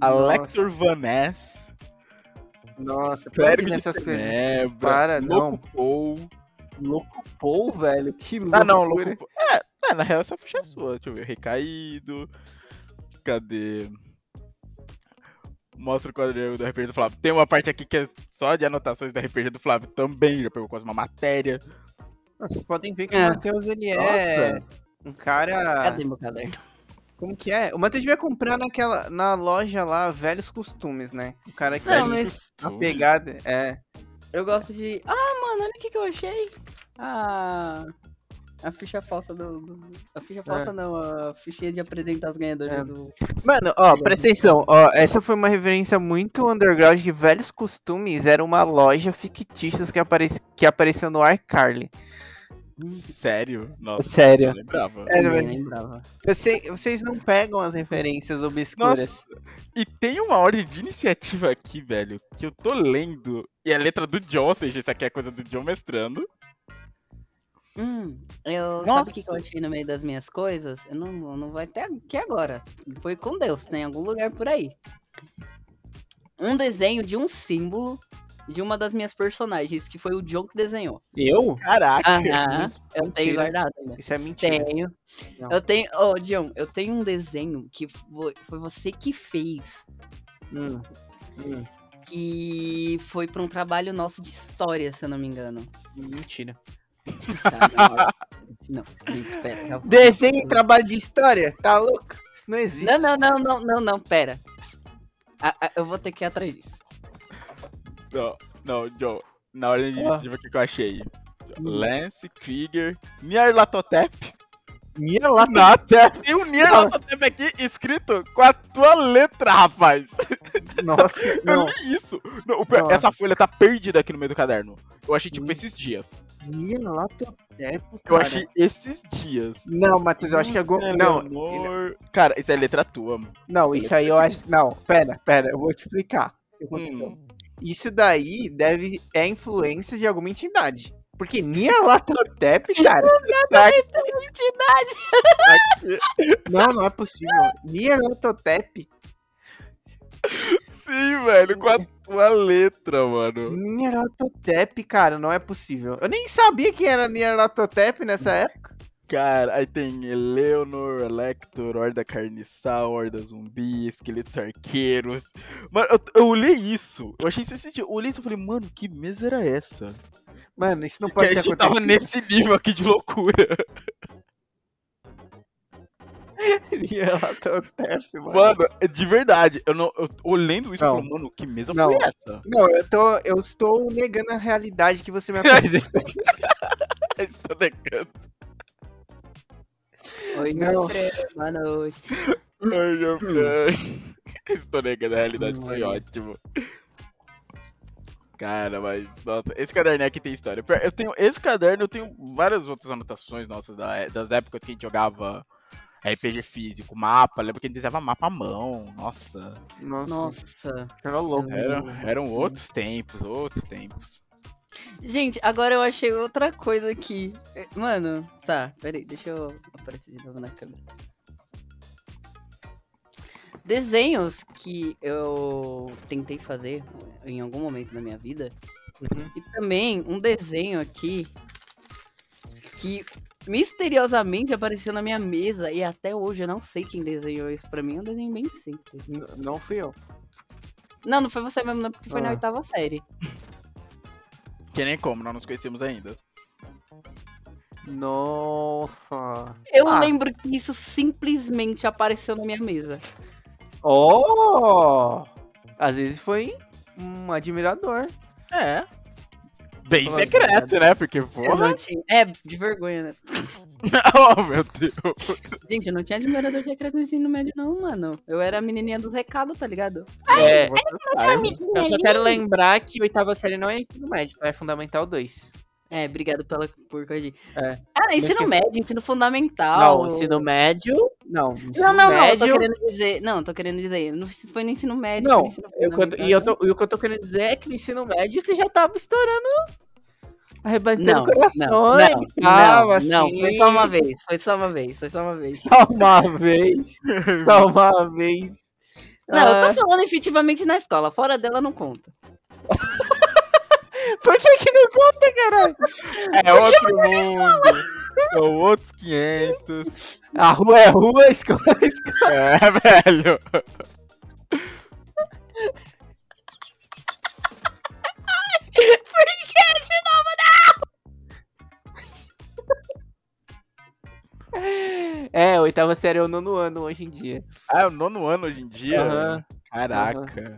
Alexor Van Ness. Nossa, Clérigo para de nessas coisas. Para, não. Louco Paul. Louco Paul, velho. Que loucura. Ah, não, Louco Paul. É, é, na real essa ficha é sua. Deixa eu ver. Recaído. Cadê? Mostra o quadrinho do RPG do Flávio. Tem uma parte aqui que é só de anotações do RPG do Flávio também. Já pegou quase uma matéria. Nossa, Vocês podem ver que É. o Matheus, ele é um cara... Cadê meu caderno? Como que é? O Matheus devia comprar naquela, na loja lá, Velhos Costumes, né? O cara que Não, é mas- a pegada, é... Eu gosto de. Ah, mano, olha o que, que eu achei. Ah. A ficha falsa do. do- A ficha falsa É. não, a fichinha de apresentar os ganhadores É. do. Mano, ó, presta atenção, ó, essa foi uma referência muito underground que Velhos Costumes era uma loja fictícia que, apareci, que apareceu no iCarly. Sério? Nossa, Sério. eu lembrava. É, mas lembrava. você- vocês não pegam as referências obscuras. E tem uma ordem de iniciativa aqui, velho, que eu tô lendo. E é a letra do John, ou seja, isso aqui é coisa do John mestrando. Hum, eu. Nossa. Sabe o que, que eu achei no meio das minhas coisas? Eu não, não vai ter aqui agora. Foi com Deus, tem algum lugar por aí. Um desenho de um símbolo de uma das minhas personagens, que foi o John que desenhou. Eu? Caraca! Aham, eu tenho guardado ainda. Isso é mentira. Tenho. Não. Eu tenho. Ô, John, eu tenho um desenho que foi, você que fez. Hum, hum, Que foi pra um trabalho nosso de história, se eu não me engano. mentira. Tá, não, não, espera. já- Desenho e trabalho de história? Tá louco? Isso não existe. Não, não, não, não, não, não, pera. Ah, eu vou ter que ir atrás disso. Não, não, John. Na ordem de Ah. aqui que eu achei. Lance, Krieger, Nyarlathotep. Nyarlathotep. Tem um Nyarlathotep aqui escrito com a tua letra, rapaz. Nossa, Eu não. li isso. Não, o Nossa. essa folha tá perdida aqui no meio do caderno. Eu achei, tipo, Hum. esses dias. Nyarlathotep, Eu cara. achei esses dias. Não, Matheus, eu acho que é algum... Não, Eleanor- Cara, isso é letra tua. mano. não, isso aí eu acho... Não, pera, pera, eu vou te explicar o que aconteceu. Hum. Isso daí deve... É influência de alguma entidade. Porque Nyarlathotep, cara... tá- Não, não é possível. Nyarlathotep... Sim, velho, com a tua letra, mano. Nyarlathotep, cara, não é possível. Eu nem sabia que era Nyarlathotep nessa época. Cara, aí tem Eleanor, Elector, Horda Carniçal, Horda Zumbi, Esqueletos Arqueiros. Mano, eu, eu olhei isso. Eu achei isso esse dia. Eu olhei isso e falei, mano, que mesa era essa? Mano, isso não pode ter gente tava acontecido. nesse nível aqui de loucura. Nyarlathotep, mano. Mano, de verdade, eu não. Eu, olhando isso, eu Não. falei, mano, que mesa Não. foi essa? Não, eu, tô, eu estou negando a realidade que você me apresenta. Estou negando. Oi, Não. meu boa noite. Ai, meu pai. Estou negando a realidade, foi Hum. ótimo. Cara, mas, nossa, esse caderno aqui tem história. Eu tenho esse caderno, eu tenho várias outras anotações nossas da- das épocas que a gente jogava RPG físico, mapa. Lembra que a gente desenhava mapa à mão, nossa. Nossa, Nossa. era louco. Eram, eram outros tempos, outros tempos. Gente, agora eu achei outra coisa aqui. Eh, Mano, tá, peraí, deixa eu aparecer de novo na câmera. Desenhos que eu tentei fazer em algum momento da minha vida. Uhum. E também um desenho aqui que misteriosamente apareceu na minha mesa e até hoje eu não sei quem desenhou isso. Pra mim é um desenho bem simples. N- Não fui eu. Não, não foi você mesmo, não, porque foi na Ah. oitava série. Que nem como, nós nos conhecemos ainda. Nossa. Eu Ah. lembro que isso simplesmente apareceu na minha mesa. Oh! Às vezes foi um admirador. É. Bem Como secreto, né? Porque, Eu porra. não tinha... É, de vergonha, né? oh, meu Deus. Gente, eu não tinha admirador secreto no ensino médio, não, mano. Eu era a menininha dos recados, tá ligado? É, Você sabe. eu só quero lembrar que oitava série não é ensino médio, tá? É fundamental 2. É, obrigado pela, por corrigir. É. Ah, ensino Porque- médio, ensino fundamental. Não, ensino médio. Não, ensino Não, não, não, eu médio. tô querendo dizer. Não, tô querendo dizer. Não foi no ensino médio. Não, ensino Eu, quando- e, eu tô- e o que eu tô querendo dizer é que no ensino médio você já tava estourando. Arrebentando Não, corações. não, não, tava, não, assim. não, foi só uma vez, foi só uma vez, foi só uma vez. Só uma vez. Só uma vez. Não, eu Ah, tô falando efetivamente na escola, fora dela não conta. Por que que não conta, caralho? É outro mundo. São outros 500. A rua é rua, a escola é escola. É, velho. Por que de novo? É, oitava série é o nono ano hoje em dia. Ah, é o nono ano hoje em dia? Aham. Caraca.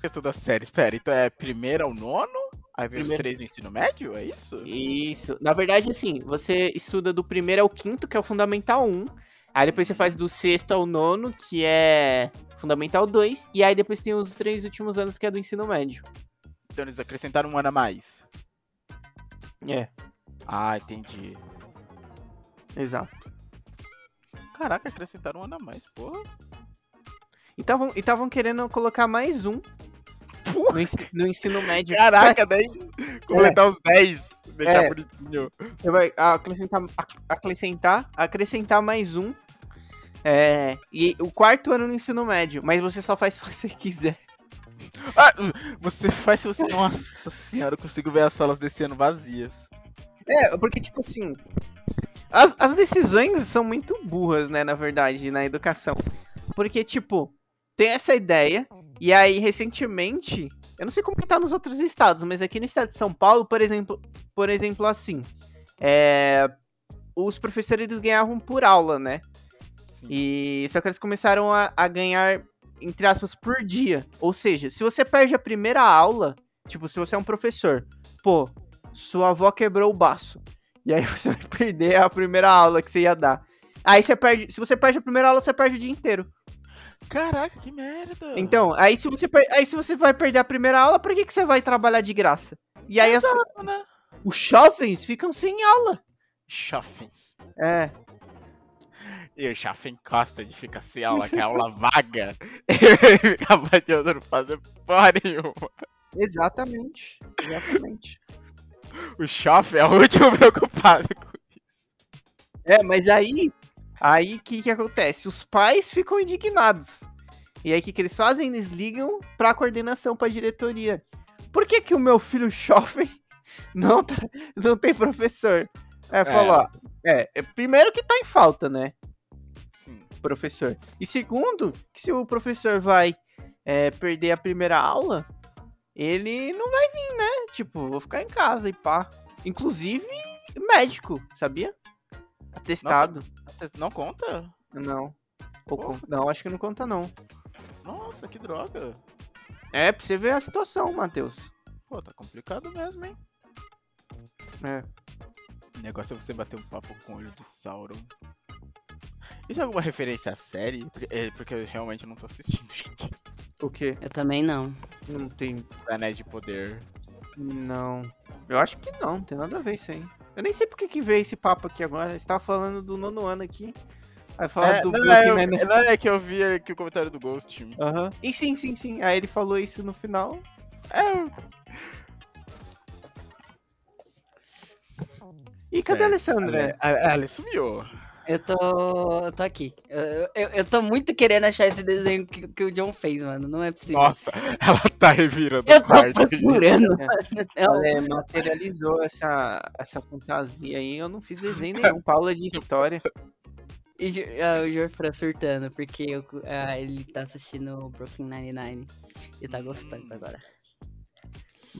Questão da série. Espera, então é primeiro ao nono? Aí vem Primeiro. os três do ensino médio? É isso? Isso. Na verdade, assim, você estuda do primeiro ao quinto, que é o Fundamental 1. Aí depois você faz do sexto ao nono, que é Fundamental 2. E aí depois tem os três últimos anos, que é do ensino médio. Então eles acrescentaram um ano a mais. É, Ah, entendi. exato. Caraca, acrescentaram um ano a mais, porra. E estavam querendo colocar mais um no, ensi- no ensino médio. Caraca, daí completar os 10. Deixar É. bonitinho. Você vai acrescentar, ac- acrescentar, acrescentar mais um. É, e o quarto ano no ensino médio, mas você só faz se você quiser. Ah, você faz se você. Nossa senhora, eu consigo ver as salas desse ano vazias. É, porque, tipo assim. As, as decisões são muito burras, né, na verdade, na educação. Porque, tipo, tem essa ideia, e aí, recentemente. Eu não sei como que tá nos outros estados, mas aqui no estado de São Paulo, por exemplo, por exemplo, assim. É, os professores eles ganhavam por aula, né? Sim. E só que eles começaram a, a ganhar, entre aspas, por dia. Ou seja, se você perde a primeira aula, tipo, se você é um professor, pô, sua avó quebrou o baço. E aí você vai perder a primeira aula que você ia dar. Aí você perde. Se você perde a primeira aula, você perde o dia inteiro. Caraca, que merda. Então, aí se você, aí se você vai perder a primeira aula, por que, que você vai trabalhar de graça? E aí as- Exato, né? os jovens ficam sem aula. Chofens. É. E o Chafen gosta de ficar sem aula, que é aula vaga. Ele fica adiantando fazer porra nenhuma. Exatamente. Exatamente. O Chafen é o último preocupado com É, mas aí. Aí o que, que acontece? Os pais ficam indignados. E aí o que, que eles fazem? Eles ligam pra coordenação, pra diretoria. Por que, que o meu filho jovem não, tá- não tem professor? Aí falou, ó. É, é, primeiro que tá em falta, né? Sim. professor. E segundo, que se o professor vai é, perder a primeira aula, ele não vai vir, né? Tipo, vou ficar em casa e pá. Inclusive, médico, sabia? Atestado. Não conta? Não. Con- Não, acho que não conta não. Nossa, que droga. É, pra você ver a situação, Matheus. Pô, tá complicado mesmo, hein? É. O negócio é você bater um papo com o olho de Sauron. Isso é alguma referência à série? Porque, é, porque eu realmente não tô assistindo, gente. O quê? Eu também não. Não tem. Anéis de Poder. Não. Eu acho que não, não tem nada a ver isso aí. Eu nem sei porque que veio esse papo aqui agora. Você tava falando do nono ano aqui. Aí fala É, do não, Brooklyn é, Nine-Nine. não é que eu vi aqui o comentário do Ghost. Aham. E sim, sim, sim. Aí ele falou isso no final. É, E cadê a certo. Alessandra? A, a, ela sumiu. Eu tô. Eu tô aqui. Eu, eu, eu tô muito querendo achar esse desenho que, que o John fez, mano. Não é possível. Nossa, ela tá revirando eu o tô procurando, mano. Ela é, materializou essa, essa fantasia aí. Eu não fiz desenho nenhum. Paula de história. E ah, o Jorfran surtando, porque eu- ah, ele tá assistindo o Brooklyn Nine-Nine e tá gostando agora.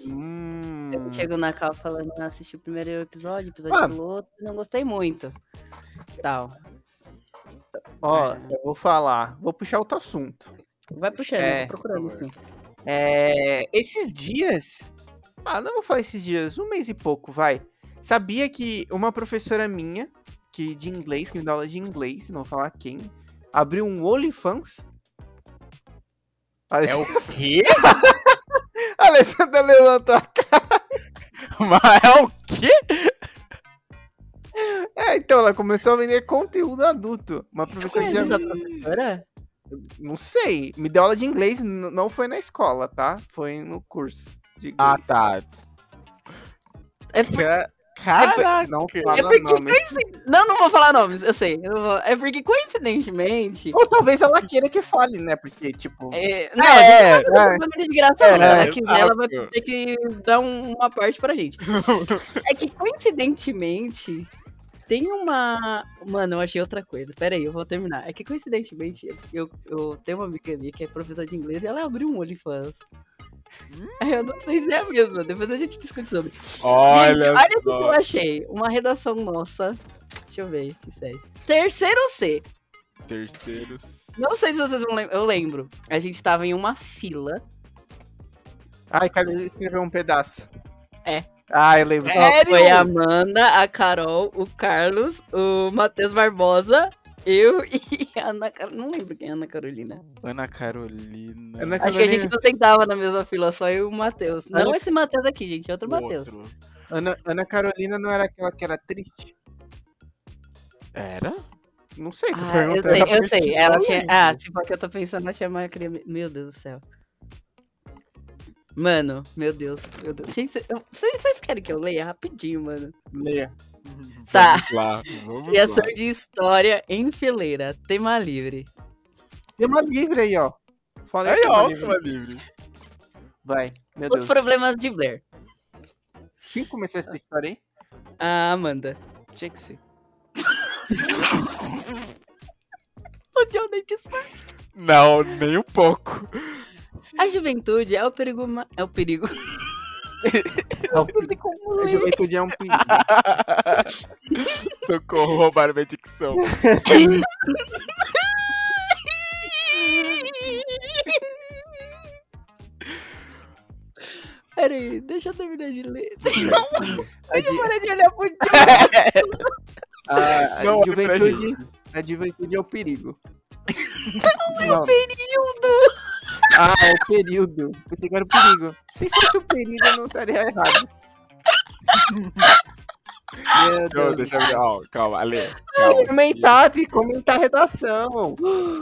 Hum. Eu chego na cal falando, ah, assisti o primeiro episódio, episódio Ah. piloto, não gostei muito. Tal. Ó, eu vou falar. Vou puxar outro assunto. Vai puxando, É, eu tô procurando por favor. aqui. É, esses dias. Ah, não vou falar esses dias, um mês e pouco, vai. Sabia que uma professora minha, que de inglês, que me dá aula de inglês, não vou falar quem, abriu um OnlyFans? É o quê? A Alessandra levantou a cara. Mas é o quê? É, então ela começou a vender conteúdo adulto. Uma professora que já. essa professora? Não sei. Me deu aula de inglês, não foi na escola, tá? Foi no curso de inglês. Ah, tá. É por- Ca- Caraca. Não É fala porque nomes. Não, não vou falar nomes, eu sei. eu não vou- É porque coincidentemente. Ou talvez ela queira que fale, né? Porque, tipo. É... Não, É, a gente não tá fazendo de graça, é, não. Se ela é, quiser, ela vai ter que dar um- uma parte pra gente. É que coincidentemente. Tem uma. Mano, eu achei outra coisa. Pera aí, eu vou terminar. É que coincidentemente eu, eu tenho uma amiga minha que é professora de inglês e ela abriu um OnlyFans. Aí Eu não sei se é a mesma, depois a gente discute sobre. Olha, gente, olha o que eu achei. Uma redação nossa. Deixa eu ver, que sério. Terceiro C. Terceiro. Não sei se vocês vão lembrar. Eu lembro. A gente tava em uma fila. Ai, cadê escrever um pedaço? É. Ah, eu lembro. É. Foi a Amanda, a Carol, o Carlos, o Matheus Barbosa, eu e a Ana Carolina. Não lembro quem é a Ana Carolina. Ana Carolina. Ana Acho que a gente Carolina. não sentava na mesma fila, só eu e o Matheus. Não Ana- esse Matheus aqui, gente, é outro Matheus. Outro. Ana, Ana Carolina não era aquela que era triste? Era? Não sei, tô Ah, eu sei, eu sei. Ela tinha. Ah, se for que eu tô pensando, ela tinha uma criança. Meu Deus do céu. Mano, meu Deus, meu Deus. Gente, vocês vocês querem que eu leia rapidinho, mano? Leia. Tá. Vamos lá, vamos Criação lá. de história em fileira, tema livre. Tema livre aí, ó. Falei Aí, tema ó, livre. tema livre. Vai, meu Os Deus. problemas de Blair. Quem começou essa história aí? A Amanda. Tinha que ser. O John nem nada. Não, nem um pouco. A juventude é o perigo. ma- É o perigo. É um perigo. A juventude é um perigo. Socorro, roubaram minha dicção. Pera aí, deixa eu terminar de ler. A, di- Para de olhar pro John. a- a Não juventude, A juventude é o perigo. Não. Período! Ah, é o período. Pensei que era o perigo. Se fosse o perigo, eu não estaria errado. Meu Não, Deus. deixa eu. Ó, calma, Ale. Calma. Comentar, tem que comentar a redação.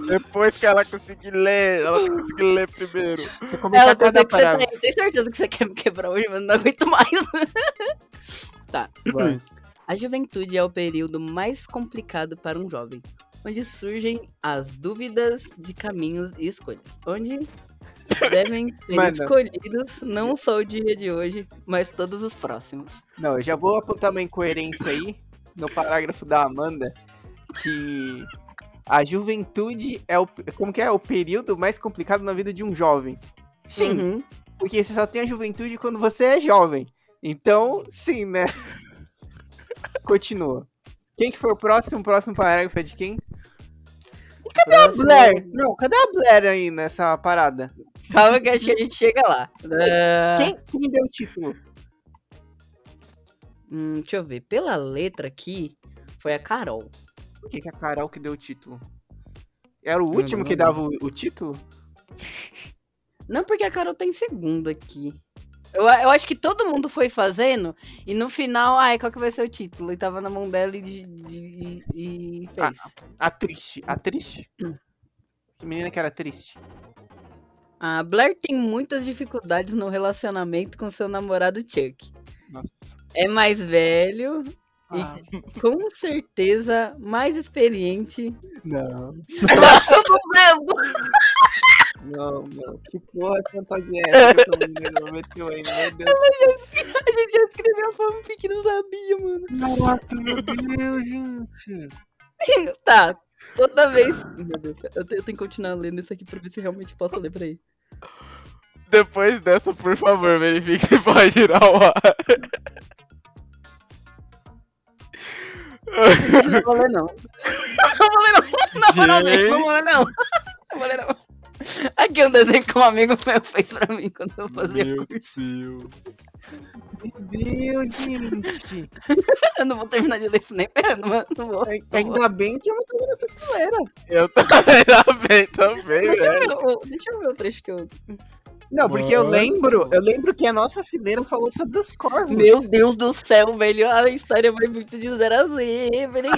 Depois que ela conseguir ler, ela conseguir ler primeiro. Vou comentar Ela tem, que você tem, tem certeza que você quer me quebrar hoje, mas não aguento mais. tá. Vai. A juventude é o período mais complicado para um jovem, onde surgem as dúvidas de caminhos e escolhas, onde devem ser Mano. escolhidos não só o dia de hoje, mas todos os próximos. Não, eu já vou apontar uma incoerência aí no parágrafo da Amanda que a juventude é o como que é o período mais complicado na vida de um jovem. Sim, Uhum. porque você só tem a juventude quando você é jovem. Então, sim, né? Continua. Quem que foi o próximo? O próximo parágrafo é de quem? Cadê A Blair! Não, cadê a Blair aí nessa parada? Calma que acho que a gente chega lá. Ah, Quem, quem deu o título? hum, deixa eu ver. Pela letra aqui, foi a Carol. Por que, que a Carol que deu o título? Era o último não que dava o, o título? Não, porque a Carol tá em segundo aqui. Eu, eu acho que todo mundo foi fazendo e no final, ai, qual que vai ser o título? E tava na mão dela e, e- e fez. A triste. A triste? Que menina que era triste. A Blair tem muitas dificuldades no relacionamento com seu namorado Chuck. Nossa. É mais velho Ah, e com certeza mais experiente. não. Nossa, Fernando! Não, não. Que porra de fantasia é essa que essa menina meteu aí? Meu Deus. A gente já escreveu a fanfic, não sabia, mano. Caraca, meu Deus, gente. Tá, toda vez. Meu Deus, eu tenho, eu tenho que continuar lendo isso aqui pra ver se realmente posso ler pra aí. Depois dessa, por favor, verifique se pode ir ao ar. Não vou ler, não. Não vou ler, não. Na moral, Gente. não vou ler, não. Não vou ler, não. Aqui é um desenho que um amigo meu fez pra mim quando eu fazia Meu curso. Deus. Meu Deus, gente. Eu não vou terminar de ler isso nem ferrando, mano. Não vou. Ai- Ainda bem que eu não tô vendo essa galera. Eu também, bem, também, Deixa eu, velho. ver, o- deixa eu ver o trecho que eu. Não, porque eu lembro, eu lembro que a nossa fileira falou sobre os corvos. Meu Deus do céu, velho. A história vai muito de 0 a 0. Peraí.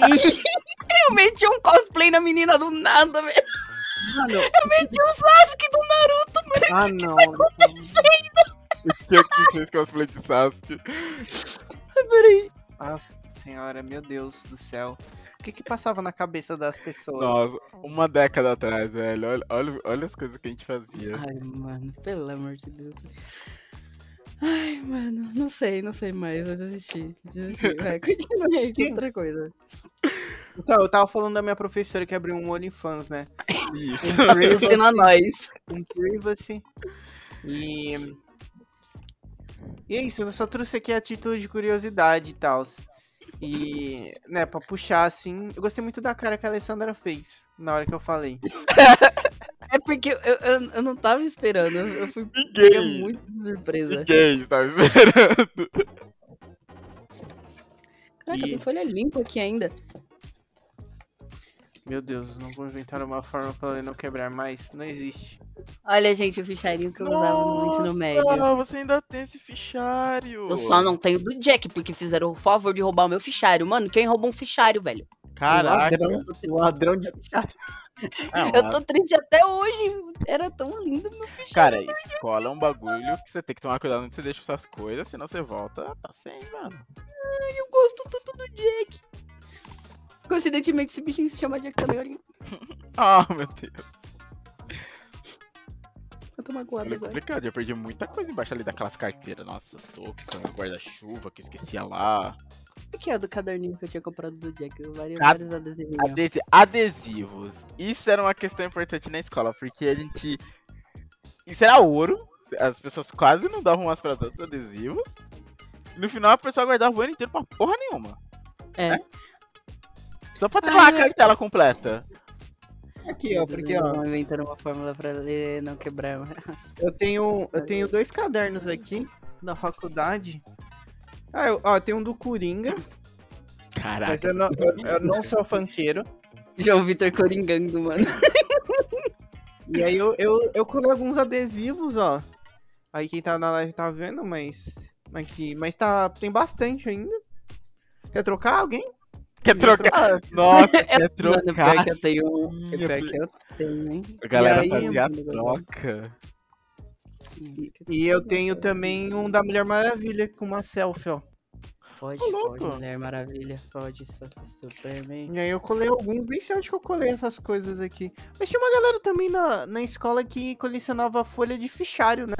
Eu meti um cosplay na menina do nada, velho. Mano, Eu meti um Sasuke do Naruto, velho. ah não. O que eu quis fez cosplay de Sasuke? Peraí. Nossa senhora, meu Deus do céu. O que que passava na cabeça das pessoas? Nossa, uma década atrás, velho. Olha, olha, olha as coisas que a gente fazia. Ai, mano, pelo amor de Deus. Ai, mano, não sei, não sei mais, eu desisti. Desisti. Vai, continue aí com outra coisa. Então, eu tava falando da minha professora que abriu um OnlyFans, né? Isso. Um Patrocina nós. um privacy. E. E é isso, eu só trouxe aqui a título de curiosidade e tal. E, né, pra puxar assim, eu gostei muito da cara que a Alessandra fez na hora que eu falei. É porque eu, eu, eu não tava esperando, eu fui Ninguém, muito de surpresa. ninguém estava esperando. Caraca, E- tem folha limpa aqui ainda. Meu Deus, não vou inventar uma forma pra ela não quebrar mais. Não existe. Olha, gente, o fichário que eu usava no ensino médio. Nossa, você ainda tem esse fichário. Eu só não tenho do Jack, porque fizeram o favor de roubar o meu fichário. Mano, quem roubou um fichário, velho? Caraca. Ladrão, ladrão de fichaço. Não, Eu tô triste até hoje. Era tão lindo meu fichário. Cara, escola é um bagulho que você tem que tomar cuidado onde você deixa suas coisas, senão você volta, tá sem, mano. Eu gosto tanto do Jack. Coincidentemente, esse bichinho se chama Jack também, olha. Ah, meu Deus. Eu tô magoado Olha, agora. complicado, eu perdi muita coisa embaixo ali daquelas carteiras. Nossa, touca, guarda-chuva que eu esquecia lá. O que é do caderninho que eu tinha comprado do Jack? Vários, Ad- vários adesivinhos. Adesi- adesivos. Isso era uma questão importante na escola, porque a gente. Isso era ouro. As pessoas quase não davam umas para as outras adesivos. No final a pessoa guardava o ano inteiro pra porra nenhuma. É. Só pra ter Ah, lá a cartela completa. Aqui, ó, porque, ó, inventando uma fórmula pra ler não quebrar. eu tenho, eu tenho dois cadernos aqui da faculdade. Ah, eu, ó, tem um do Coringa, Caraca. mas eu não, eu, eu não sou funkeiro. João Vitor coringando, mano. E aí eu, eu, eu colei alguns adesivos, ó. Aí quem tá na live tá vendo, mas. Aqui, mas tá. Tem bastante ainda. Quer trocar alguém? Quer trocar? Nossa, quer Mano, pior trocar? que eu tenho. Pior eu que eu tenho, hein? A galera aí, fazia a mano, troca. E eu tenho também um da Mulher Maravilha com uma selfie, ó. Pode, louco. pode, Mulher Maravilha, pode, Superman. E aí eu colei alguns, nem sei onde que eu colei essas coisas aqui. Mas tinha uma galera também na, na escola que colecionava folha de fichário, né?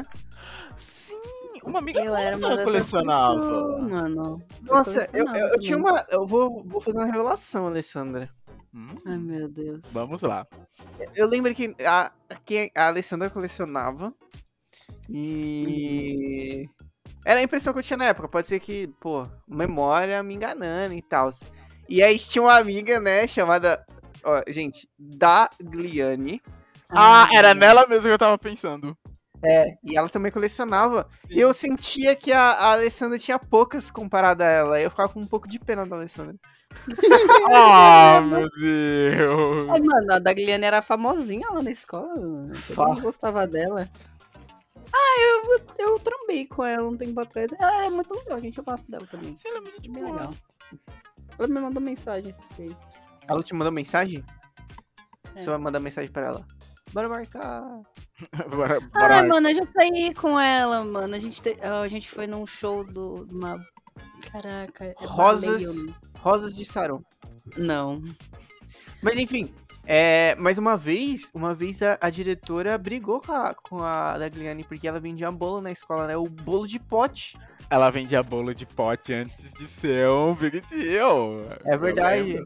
Uma amiga Eu era uma colecionava. mano. Nossa, eu, eu, eu tinha uma. Eu vou, vou fazer uma revelação, Alessandra. Hum, Ai, meu Deus. Vamos lá. Eu lembro que a, que a Alessandra colecionava. E. Era a impressão que eu tinha na época. Pode ser que, pô, memória me enganando e tal. E aí tinha uma amiga, né, chamada. Ó, gente, Dagliane. Ah, Ai, era nela mesmo que eu tava pensando. É, e ela também colecionava. E eu sentia que a, a Alessandra tinha poucas comparada a ela. E eu ficava com um pouco de pena da Alessandra. Ah, meu Deus. Ai, mano, a Dagliane era famosinha lá na escola, mano. Todo mundo gostava dela. Ah, eu, eu trombei com ela um tempo atrás. Ela é muito legal, gente. Eu gosto dela também. Sim, ela é muito Bem legal. Ela me mandou mensagem. Ela te mandou mensagem? É. Você vai mandar mensagem pra ela. Bora marcar. Bora, bora. Ai, mano, eu já saí com ela, mano. A gente, te- a gente foi num show do. Uma... Caraca. é Rosas. Rosas de Saron. Não. Mas enfim, é, mais uma vez, uma vez a, a diretora brigou com a, com a Dagliane porque ela vendia bolo na escola, né? O bolo de pote. Ela vendia bolo de pote antes de ser um big deal. É verdade.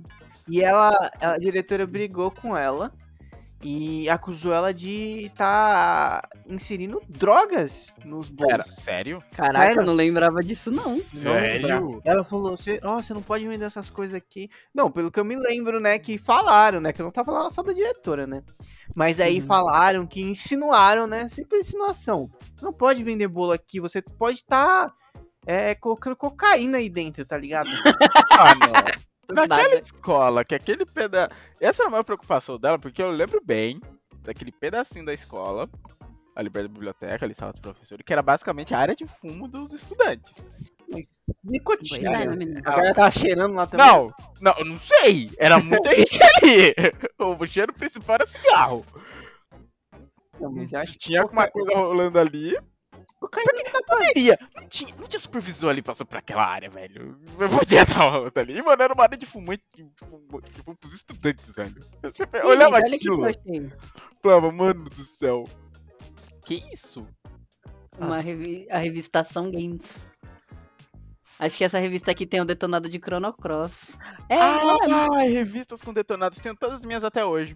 E ela, a diretora brigou com ela e acusou ela de estar inserindo drogas nos Pera, bolos. sério? Caraca, Sério? eu não lembrava disso, não. Não lembra. Ela falou, você, ó, você não pode vender essas coisas aqui. Não, pelo que eu me lembro, né, que falaram, né, que eu não tava lá na sala da diretora, né. Mas aí Uhum. falaram que insinuaram, né, simples insinuação. Não pode vender bolo aqui, você pode estar colocando cocaína aí dentro, tá ligado? Mano, naquela Nada. escola, que aquele pedaço. Essa era a maior preocupação dela, porque eu lembro bem daquele pedacinho da escola, ali perto da biblioteca, ali sala dos professores, que era basicamente a área de fumo dos estudantes. Mas nicotina. é, né? A galera tava cheirando lá também. Não, não, eu não sei. Era muita gente ali. O cheiro principal era cigarro. Não, mas acho Tinha alguma coisa rolando ali. Cocaína não dá Poderia. Não tinha, não tinha supervisor ali passando pra aquela área, velho. Eu podia estar rolando ali. Mano, era uma área de fumante de fumo, de pros estudantes, velho. Eu sempre Ih, olhava gente, olha o que aquilo. Falava, mano do céu. Que isso? Uma revi a revistação Games. Acho que essa revista aqui tem o detonado de Chrono Cross. É, olha, Ai, revistas com detonados. Tenho todas as minhas até hoje.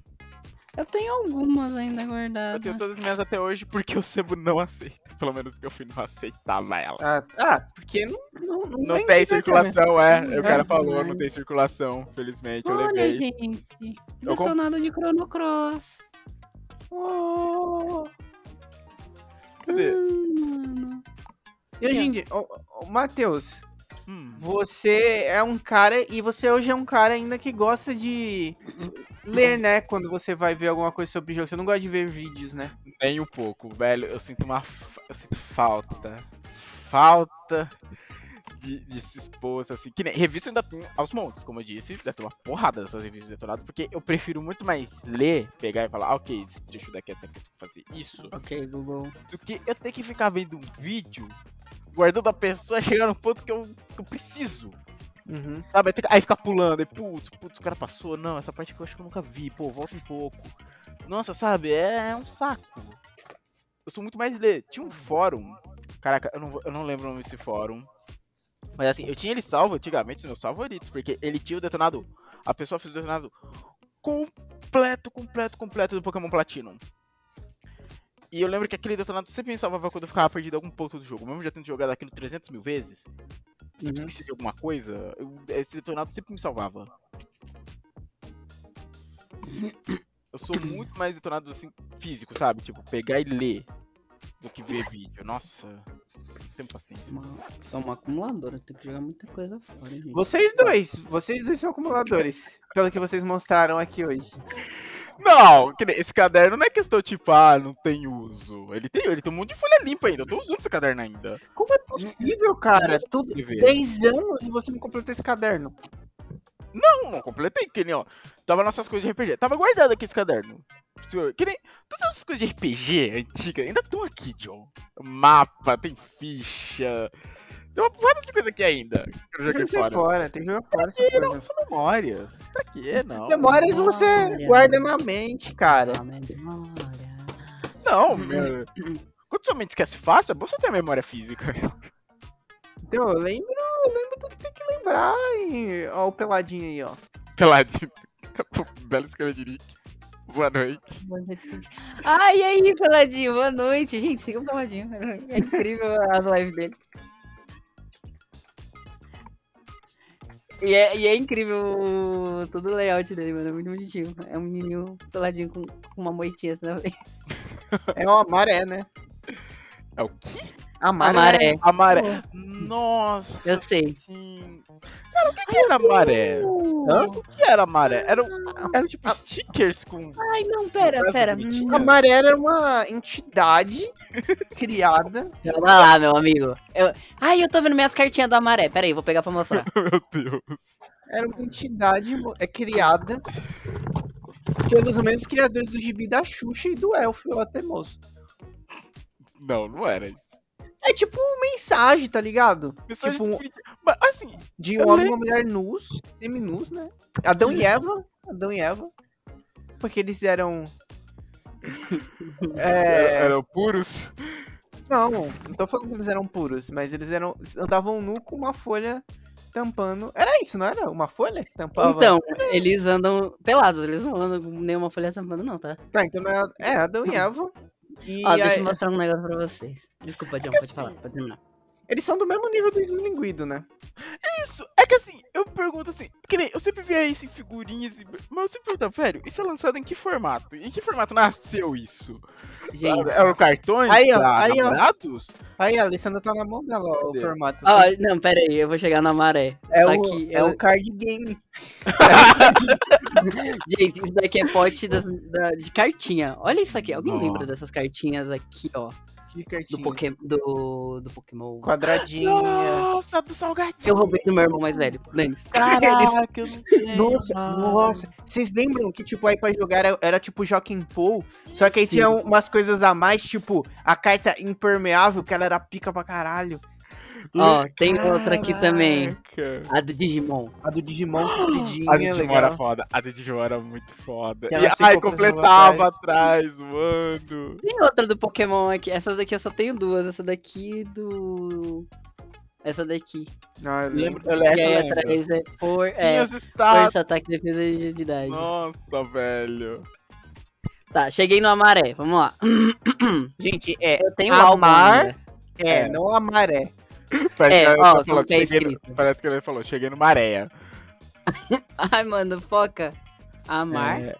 Eu tenho algumas ainda Eu guardadas. tenho todas as minhas até hoje porque o Sebo não aceita. Pelo menos que eu fui não aceitava ela. Ah, ah, porque não, não, não, Não tem cara? circulação, é. É, O cara falou, não tem circulação. Felizmente, eu Olha, levei. gente. Eu comp- Detonado de Chrono Cross. Oh. Cadê? Hum, mano. E hoje em dia, ô, ô, Matheus, Hum. você é um cara e você hoje é um cara ainda que gosta de ler, né? Quando você vai ver alguma coisa sobre o jogo. Você não gosta de ver vídeos, né? Nem um pouco, velho. Eu sinto uma. Eu sinto falta. Falta de, de se expor, assim. Que nem revista ainda tem aos montes, como eu disse. Deve ter uma porrada dessas revistas detonadas. Porque eu prefiro muito mais ler, pegar e falar, ah, ok, esse trecho daqui até que eu tenho que fazer isso. Ok, Google. Do que eu ter que ficar vendo um vídeo, guardando a pessoa, chegar no ponto que eu, que eu preciso. Uhum. Sabe? Aí, tem que- aí fica pulando, aí putz, putz, o cara passou. Não, essa parte que eu acho que eu nunca vi. Pô, volta um pouco. Nossa, sabe? É, é um saco. Eu sou muito mais de. Tinha um fórum. Caraca, eu não, eu não lembro o nome desse fórum. Mas assim, eu tinha ele salvo antigamente nos meus favoritos. Porque ele tinha o detonado. A pessoa fez o detonado completo, completo, completo do Pokémon Platinum. E eu lembro que aquele detonado sempre me salvava quando eu ficava perdido em algum ponto do jogo. Mesmo já tendo jogado aquilo 300 mil vezes. Se Uhum. esqueci de alguma coisa, eu- esse detonado sempre me salvava. Eu sou muito mais detonado assim, físico, sabe? Tipo, pegar e ler do que ver vídeo. Nossa. tenho paciência. Uma, sou uma acumuladora, tem que jogar muita coisa fora, gente. Vocês dois, vocês dois são acumuladores, pelo que vocês mostraram aqui hoje. Não, esse caderno não é questão tipo, ah, não tem uso. Ele tem, ele tem um monte de folha limpa ainda. Eu tô usando esse caderno ainda. Como é possível, cara? Tudo Escrever. 10 anos e você não completou esse caderno. Não, não completei, que nem, ó. Tava nossas coisas de RPG. Tava guardado aqui esse caderno. Que nem. Todas as coisas de RPG antigas ainda estão aqui, John. Mapa, tem ficha. Tem uma porrada de coisa aqui ainda. que Eu Tem joguei que jogar fora. fora, tem que jogar fora essas Ih, não, coisas. são memórias. Pra quê? Não. Memórias você Memória. guarda na mente, cara. Memória. Não, meu. Quando sua mente esquece fácil, é bom você ter a memória física. Então, eu lembro, eu lembro do que tem que lembrar. E... Ó, o peladinho aí, ó. Peladinho. Belo escreve de Nick. Boa noite. Boa noite, gente. Ah, e aí, Peladinho? Boa noite. Gente, siga o Peladinho. É incrível as lives dele. E é, e é incrível todo o layout dele, mano. É muito bonitinho. É um menininho peladinho com, com uma moitinha assim na frente. É uma maré, né? É o quê? A A maré. maré. A maré. Nossa. Eu sei. Sim. Cara, o que, que era a maré? Hã? O que era a maré? Era, era tipo stickers com. Ai, não, pera, pera. A maré era uma entidade criada. Calma lá, meu amigo. Eu... Ai, eu tô vendo minhas cartinhas da maré. Pera aí, vou pegar pra mostrar. Meu Deus. Era uma entidade é criada pelos mesmos criadores do gibi da Xuxa e do Elfo lá Teimoso. Não, não era. É tipo uma mensagem, tá ligado? Mensagem Tipo, um- de- Mas assim, De um homem e uma mulher nus, semi-nus, né? Adão e Eva. Adão e Eva. Porque eles eram. É. eram puros. Não, não tô falando que eles eram puros, mas eles eram. andavam nu com uma folha tampando. Era isso, não era? Uma folha que tampava? Então, eles andam pelados, eles não andam com nenhuma folha tampando, não, tá? Tá, então não é, é Adão e Eva. E Ó, deixa aí- eu mostrar um negócio pra vocês. Desculpa, John, pode falar, pode terminar. eles são do mesmo nível do esmilinguido, né? Isso, é que assim, eu pergunto assim, que nem, eu sempre via isso em figurinhas, e- mas eu sempre pergunto, velho, isso é lançado em que formato? Em que formato nasceu isso? Gente, Eram cartões Aí, ó, aí, ó. namorados? Aí a Alessandra tá na mão dela, ó, o formato. ó, não, pera aí, eu vou chegar na maré. é Isso o, aqui, é eu- o card game. Gente, isso daqui é pote das- da- de cartinha. Olha isso aqui, alguém Nossa. lembra dessas cartinhas aqui, ó? Que Do, cartinha. Poké, do, do Pokémon. Quadradinha. Nossa, do salgadinho. Eu roubei do meu irmão mais velho, Dani. Caraca, eu não sei. Nossa, nossa. Vocês lembram que, tipo, aí pra jogar era, era tipo Joaquim Pou? Só que aí tinha um- umas coisas a mais, tipo, a carta impermeável, que ela era pica pra caralho. Ó, tem outra aqui também. Caraca. A do Digimon. A do Digimon compridinha, A do Digimon legal. era foda. A do Digimon era muito foda. E, ai, completava atrás, mano. Tem outra do Pokémon aqui. Essa daqui eu só tenho duas. Essa daqui do. Essa daqui. Ah, eu lembro. Lembro, eu E aí lembro. atrás é, for, Tinha é força, ataque, defesa e agilidade. Nossa, velho. Tá, cheguei no Amaré. Vamos lá. Gente, é, Eu tenho Amar- é, É. não a maré. Parece É, que ó, ele falou que que é cheguei no-? Parece que ele falou, cheguei numa areia. Ai, mano, foca. Amar. É.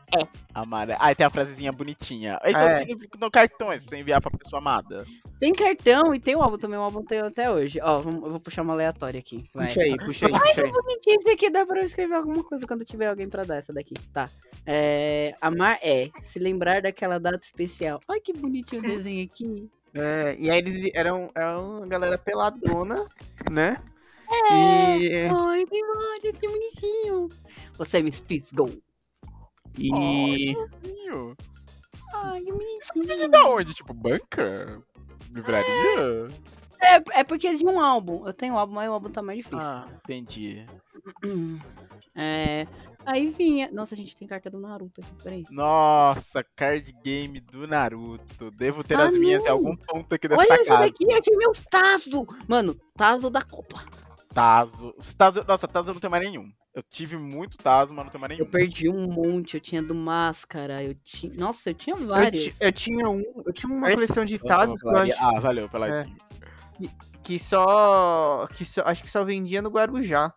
Amaré. Aí tem a frasezinha bonitinha. Esse É. é. no, no cartões pra você enviar pra pessoa amada. Tem cartão e tem o álbum também. O álbum tem até hoje. Ó, eu vou puxar uma aleatória aqui. Vai. Puxa aí, puxa aí, puxa aí. Bonitinho esse aqui, dá pra eu escrever alguma coisa quando tiver alguém pra dar essa daqui. Tá. É, amar é se lembrar daquela data especial. Ai, que bonitinho o desenho aqui. É, e aí eles eram, eram uma galera peladona, né? É. E, Ai, tem vários, que bonitinho. Você me fisgou. e Bonitinho. Ai, que Vídeo bonitinho. da onde? Tipo, banca? Livraria? É, é porque é de um álbum. Eu tenho um álbum, mas o álbum tá mais difícil. Ah, entendi. É. Aí vinha. Nossa, a gente tem carta do Naruto aqui, peraí. Nossa, card game do Naruto. Devo ter Ah, as minhas em não. algum ponto aqui dessa Olha casa. daqui, aqui meus Tazo. Mano, Tazo da Copa. Tazo. Tazo. Nossa, Tazo eu não tenho mais nenhum. Eu tive muito Tazo, mas não tenho mais nenhum. Eu perdi um monte, eu tinha do Máscara, eu tinha. Nossa, eu tinha eu, vários. ti- eu tinha um, eu tinha uma Parece- coleção de Eu- Tazos que eu acho Ah, valeu pela É. que só, que só, acho que só vendia no Guarujá,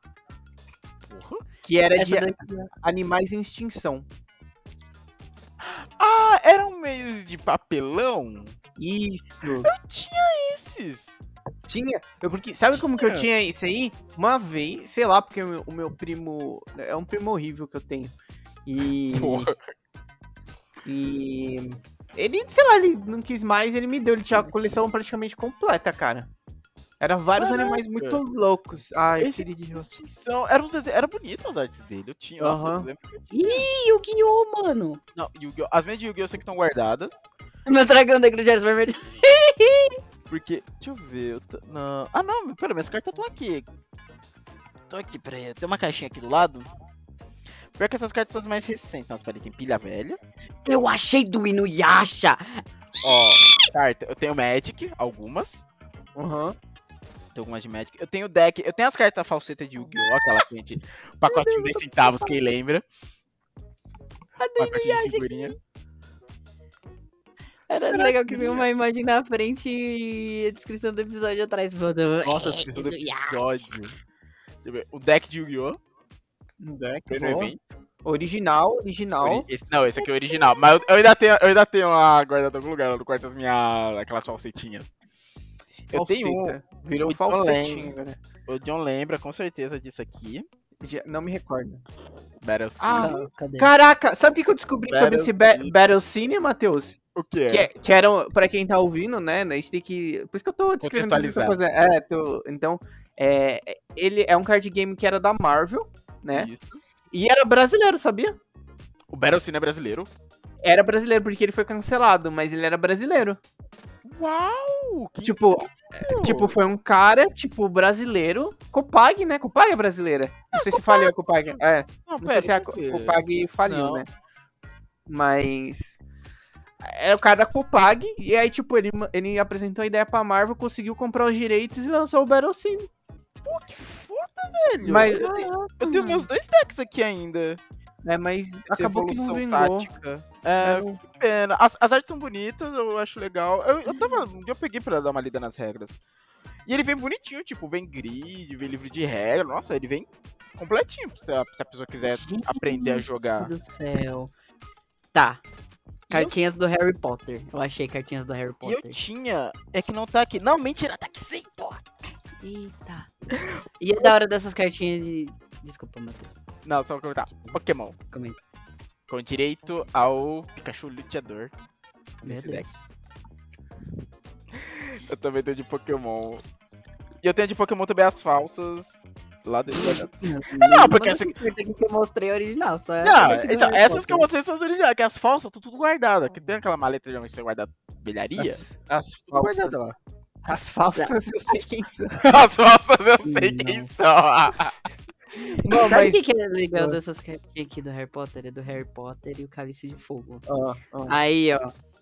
Porra. que era de Essa daqui, ó. animais em extinção. Ah, eram meios de papelão? Isso. Eu tinha esses. tinha. Eu, porque, sabe como que eu Tinha. tinha isso aí? Uma vez, sei lá, porque o meu, o meu primo. É um primo horrível que eu tenho. E. Porra. E. Ele, sei lá, ele não quis mais, ele me deu. Ele tinha a coleção praticamente completa, cara. Era vários Caraca. animais muito loucos. Ai, Esse- aquele de Extinção. Era, uns era bonito as artes dele. Eu tinha. Nossa, Aham. eu lembro que eu tinha. Ih, o Guiô, mano. Não, Yu-Gi-Oh! As minhas de Yu-Gi-Oh! eu sei que estão guardadas. Meu dragão negro de olhos vermelhos. Porque. Deixa eu ver. Eu tô- não. Ah, não, pera, minhas cartas estão aqui. Tô aqui, peraí. Tem uma caixinha aqui do lado. Pior que essas cartas são as mais recentes. Nossa, peraí, tem pilha velha. Eu achei do Inuyasha. Ó, carta. Eu tenho Magic, algumas. Aham. Tem algumas de Magic. Eu tenho deck. Eu tenho as cartas falseta de Yu-Gi-Oh! Aquela frente. Pacotinho de 10 centavos, quem lembra? A Pacotinho de figurinha. Era Será legal que veio uma imagem na frente e a descrição do episódio atrás. Nossa, "É, as pessoas do Inuyasha." episódio. Deixa eu ver. O deck de Yu-Gi-Oh! Um deck. Foi no evento. Original, original. Ori- esse- não, esse aqui é o original. Mas eu, eu ainda tenho, eu ainda tenho a guardada em algum lugar no quarto das minhas. aquelas falsetinhas. Eu tenho um. Virou o John falsetinho, velho. O John lembra com certeza disso aqui. Não me recordo. Battle Ah, Cine. Tá, Cadê? Caraca, sabe o que eu descobri sobre Battle esse ba Cine. Battle Cine, Matheus? O que é? Que, que era, pra quem tá ouvindo, né, a gente tem que... Por isso que eu tô descrevendo o que eu tô fazendo. É, tô... Então, é, ele é um card game que era da Marvel, né? Isso. E era brasileiro, sabia? O Battle Cine é brasileiro. Era brasileiro, porque ele foi cancelado, mas ele era brasileiro. Uau! Que Tipo, incrível! tipo, foi um cara, tipo, brasileiro. Copag, né? Copag é brasileira. Não sei se faliu a Copag. É, Não, não sei se a? Copag faliu, Não. né? Mas. Era o cara da Copag, e aí, tipo, ele, ele apresentou a ideia pra Marvel, conseguiu comprar os direitos e lançou o Battle Scene. Foda, velho! Mas, eu tenho meus dois decks aqui ainda. É, mas acabou que não vingou. tática. É, É, não- que pena. As, as artes são bonitas, eu acho legal. Eu, eu tava. Um dia eu peguei pra dar uma lida nas regras. E ele vem bonitinho, tipo, vem grid, vem livro de regra. Nossa, ele vem completinho se a, se a pessoa quiser Gente aprender a jogar. do céu. Tá. Cartinhas do Harry Potter. Eu achei cartinhas do Harry E eu Potter. tinha. É que não tá aqui. Não, mentira, tá aqui sim, porra. Eita. E é da hora dessas cartinhas de. Desculpa, Matheus. Não, só vou comentar. Pokémon. Comenta. Com direito ao Pikachu luteador. Meu nesse Deus. deck. Eu também tenho de Pokémon. E eu tenho de Pokémon também as falsas. Lá dentro. Não, porque essa essa- aqui que eu mostrei é original. Só Não, então, Harry essas que eu mostrei são as originais, que as falsas estão tudo guardadas. Que tem aquela maleta geralmente que você guarda bilharia. As, as falsas. guardado. As falsas, eu sei quem são. As falsas eu sei quem Não. são. Não, Sabe o mas. que, que é legal Ah. dessas cartinhas aqui do Harry Potter? É do Harry Potter e o Cálice de Fogo. Ó, ó. Aí, ó.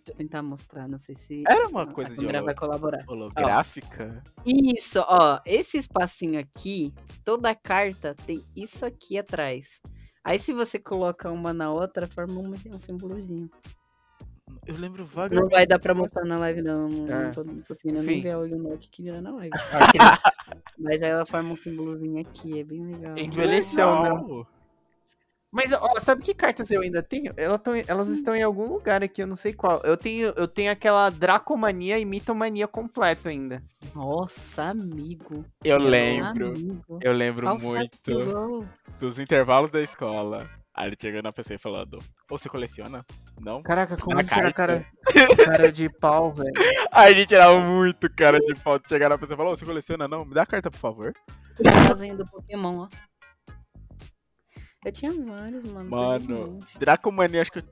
Deixa eu tentar mostrar, não sei se Era uma a coisa de câmera holo- vai colaborar. holográfica. Isso, ó. Esse espacinho aqui, toda carta tem isso aqui atrás. Aí se você coloca uma na outra, forma um, um símbolozinho. Eu lembro Não vagamente. vai dar pra mostrar na live, não. Não, É. não tô conseguindo nem ver a olho no que dirá na live. Aquele- Mas aí ela forma um símbolozinho aqui, é bem legal. Envelheceu, né? Mas, ó, sabe que cartas eu ainda tenho? Ela tão- elas estão em algum lugar aqui, eu não sei qual. Eu tenho, eu tenho aquela Dracomania e Mitomania completo ainda. Nossa, amigo. Eu lembro. Amigo. Eu lembro muito dos intervalos da escola. Aí ele chegando na PC falando, ou você coleciona? Não? Caraca, como Na tirar carta. cara, cara de pau, velho. Aí a gente tirava muito cara de pau de chegar na PC e falar, ô, você coleciona? Não, me dá a carta, por favor. Desenho do Pokémon, ó. Eu tinha vários, mano. Mano. Dracomania, acho que eu...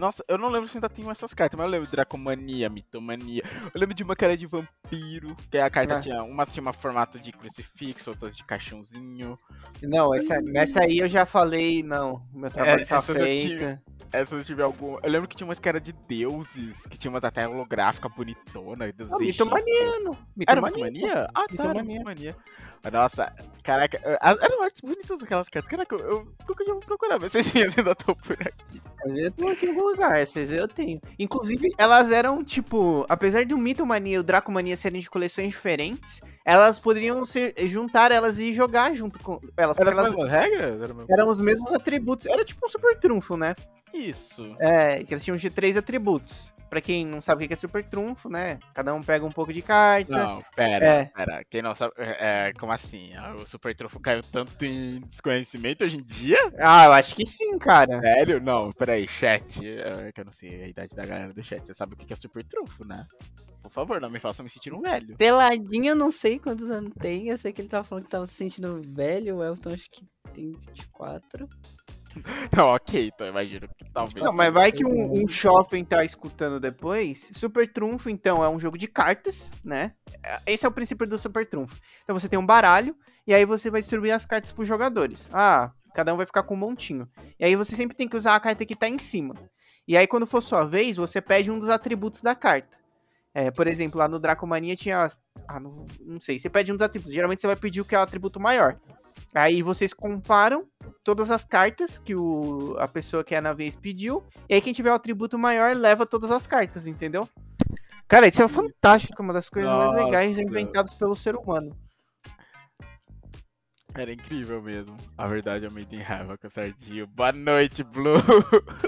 Nossa, eu não lembro se ainda tenho essas cartas, mas eu lembro de Dracomania, Mitomania. Eu lembro de uma que era de vampiro, que a carta Ah. tinha... Umas tinha uma formato de crucifixo, outras de caixãozinho. Não, essa, essa aí eu já falei, não. Meu trabalho É, tá essa feito. Essas eu tive algum... Eu lembro que tinha umas que era de deuses, que tinha umas até holográfica bonitona. Dos egípcios. mitomania, não. Era Mitomania. Ah, tá, Mitomania. Mitomania. Nossa, caraca, eram artes bonitas aquelas cartas. Caraca, eu, dia eu vou procurar ver se as minhas ainda estão por aqui. Eu tô aqui em algum lugar, essas eu tenho. Inclusive, elas eram, tipo, apesar de o Mitomania e o Dracomania serem de coleções diferentes, elas poderiam ser, juntar elas e jogar junto com elas. As elas mesmas regras? Era eram os mesmos atributos. Era tipo um super trunfo, né? Isso. É, que eles tinham de três atributos. Pra quem não sabe o que é super trunfo, né? Cada um pega um pouco de carta. Não, pera, É. pera. Quem não sabe. É, é, como assim? Ah, O Super Trunfo caiu tanto em desconhecimento hoje em dia? Ah, eu acho que sim, cara. Sério? Não, peraí, chat. É que eu não sei a idade da galera do chat. Você sabe o que é Super Trunfo, né? Por favor, não me faça me sentir um velho. Peladinho, eu não sei quantos anos tem. Eu sei que ele tava falando que tava se sentindo velho. O Elton acho que tem 24. Não, ok, então imagino que talvez. Não, mas vai que um, um Shoffen tá escutando depois. Super Trunfo, então, é um jogo de cartas, né? Esse é o princípio do Super Trunfo. Então você tem um baralho, e aí você vai distribuir as cartas pros jogadores. Ah, cada um vai ficar com um montinho. E aí você sempre tem que usar a carta que tá em cima. E aí, quando for sua vez, você pede um dos atributos da carta. É, por exemplo, lá no Dracomania tinha. Ah, não, não sei. Você pede um dos atributos. Geralmente você vai pedir o que é o atributo maior. Aí vocês comparam todas as cartas que o, a pessoa que é na vez pediu. E aí quem tiver o atributo maior leva todas as cartas, entendeu? Cara, isso é fantástico, uma das coisas mais Nossa. legais inventadas pelo ser humano. Era incrível mesmo. A verdade, eu me tem raiva com o Sardinho. Boa noite, Blue.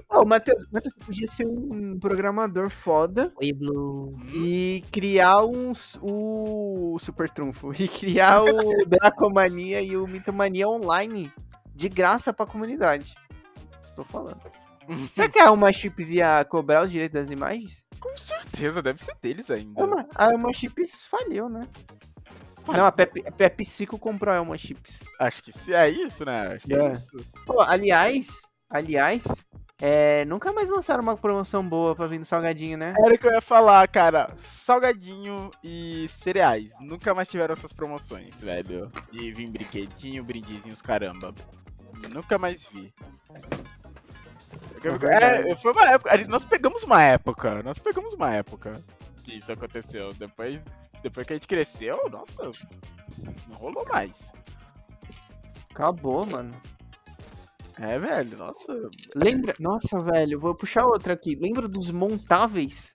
Ô, Matheus, Matheus, você podia ser um programador foda Oi, Blue. e criar uns, o Super Trunfo. E criar o Dracomania e o Mitomania online de graça pra comunidade. Estou falando. Será que a Alma Chips ia cobrar os direitos das imagens? Com certeza, deve ser deles ainda. A Alma, a Alma Chips falhou, né? Não, a Pep, a PepsiCo comprou a Alma Chips. Acho que se é isso, né? Acho que é, É. isso. Pô, aliás, aliás, é, nunca mais lançaram uma promoção boa pra vir no salgadinho, né? Era o que eu ia falar, cara. Salgadinho e cereais. Nunca mais tiveram essas promoções, velho. De vir brinquedinho, brindezinhos, caramba. Nunca mais vi. É, foi uma época. Nós pegamos uma época. Nós pegamos uma época que isso aconteceu. Depois, depois que a gente cresceu, nossa, não rolou mais. Acabou, mano. É, velho, nossa. Lembra? Nossa, velho, vou puxar outra aqui. Lembra dos montáveis?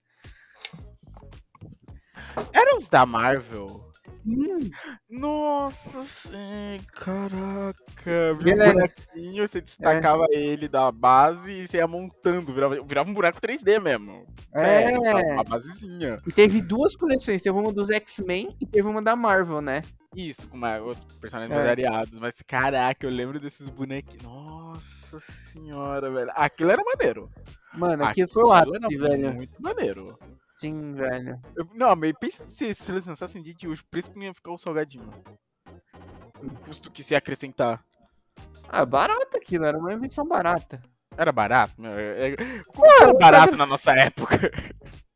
Eram os da Marvel. Sim. Nossa, sim, caraca. Viu um bonequinho, você destacava ele da base e você ia montando, virava, virava um boneco 3D mesmo. É. Uma basezinha. E teve duas coleções. Teve uma dos X-Men e teve uma da Marvel, né? Isso, com uma, outros personagens É. variados. Mas caraca, eu lembro desses bonequinhos. Nossa senhora, velho. Aquilo era maneiro. Mano, aquilo foi o Aquilo ápice, velho. Muito maneiro. Sim, velho. Eu- não, mas pensa se, se eles lançassem de hoje, o preço que não ia ficar o salgadinho. O custo que se ia acrescentar. Ah, barato aquilo, era uma invenção barata. Era barato? É- é- Como era barato na nossa época?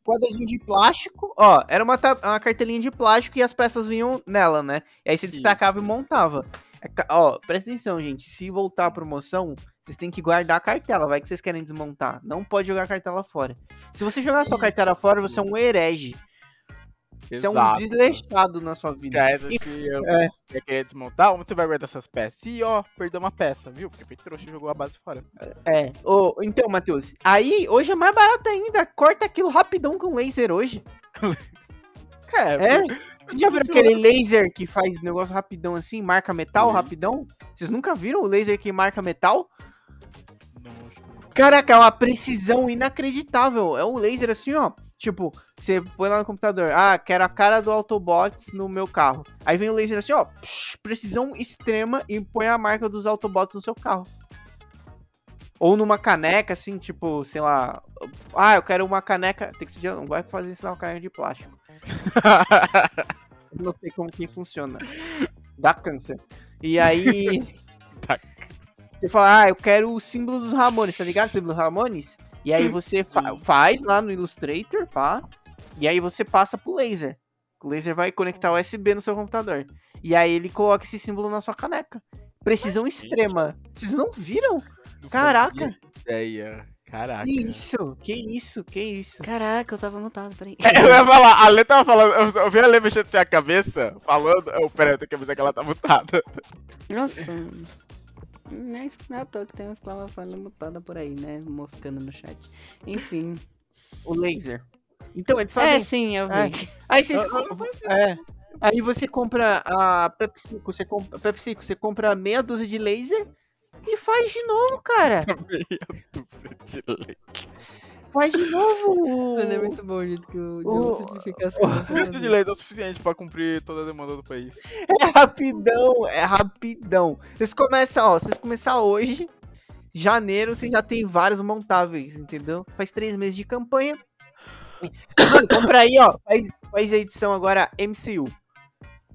Quadradinho de plástico, ó, era uma, uma cartelinha de plástico e as peças vinham nela, né? E aí você Sim. destacava e montava. É tá- Ó, presta atenção, gente. Se voltar a promoção, vocês têm que guardar a cartela. Vai que vocês querem desmontar. Não pode jogar a cartela fora. Se você jogar sua cartela fora, você é um herege. Você é um Exato. desleixado na sua vida. Era que eu É. ia querer desmontar, onde você vai guardar essas peças? E ó, perdeu uma peça, viu? Porque foi trouxa jogou a base fora. É. Ô, então, Matheus, aí hoje é mais barato ainda. Corta aquilo rapidão com laser hoje. É? Você já viram aquele laser que faz negócio rapidão assim, marca metal Sim. rapidão? Vocês nunca viram o laser que marca metal? Caraca, é uma precisão inacreditável. É um laser assim, ó. Tipo, você põe lá no computador, ah, quero a cara do Autobots no meu carro. Aí vem o laser assim, ó, precisão extrema e põe a marca dos Autobots no seu carro. Ou numa caneca, assim, tipo, sei lá. Ah, eu quero uma caneca. Tem que ser de. Não vai fazer isso na caneca de plástico. Não sei como que funciona. Dá câncer. E aí. Você fala, ah, eu quero o símbolo dos Ramones, tá ligado? O símbolo dos Ramones? E aí você fa- Sim. faz lá no Illustrator, pá. E aí você passa pro laser. O laser vai conectar USB no seu computador. E aí ele coloca esse símbolo na sua caneca. Precisão extrema. Vocês não viram? Caraca. Ideia. Caraca. Que isso? Que isso? Que isso? Caraca, eu tava mutado, peraí. É, eu ia falar, a Lê tava falando, eu, eu vi a Lê mexendo assim a cabeça, falando. Eu, peraí, eu tenho que avisar que ela tá mutada. Nossa. Não é não é à toa que tem uma exclamação mutada por aí, né? Moscando no chat. Enfim. O laser. Então, eles É, fazem. sim, eu É. vi. Aí vocês. É. Aí você compra a PepsiCo, você compra, PepsiCo, você compra meia dúzia de laser e faz de novo, cara. Meia dúzia de Lê. Faz de novo! Mano, é muito bom o jeito que o o- Diogo simplifica as coisas. Muito de lei é o suficiente pra cumprir toda a demanda do país. É rapidão, é rapidão. Vocês começam, ó, vocês começar hoje, janeiro, você já tem vários montáveis, entendeu? Faz três meses de campanha. Mano, compra aí, ó. Faz, faz a edição agora MCU.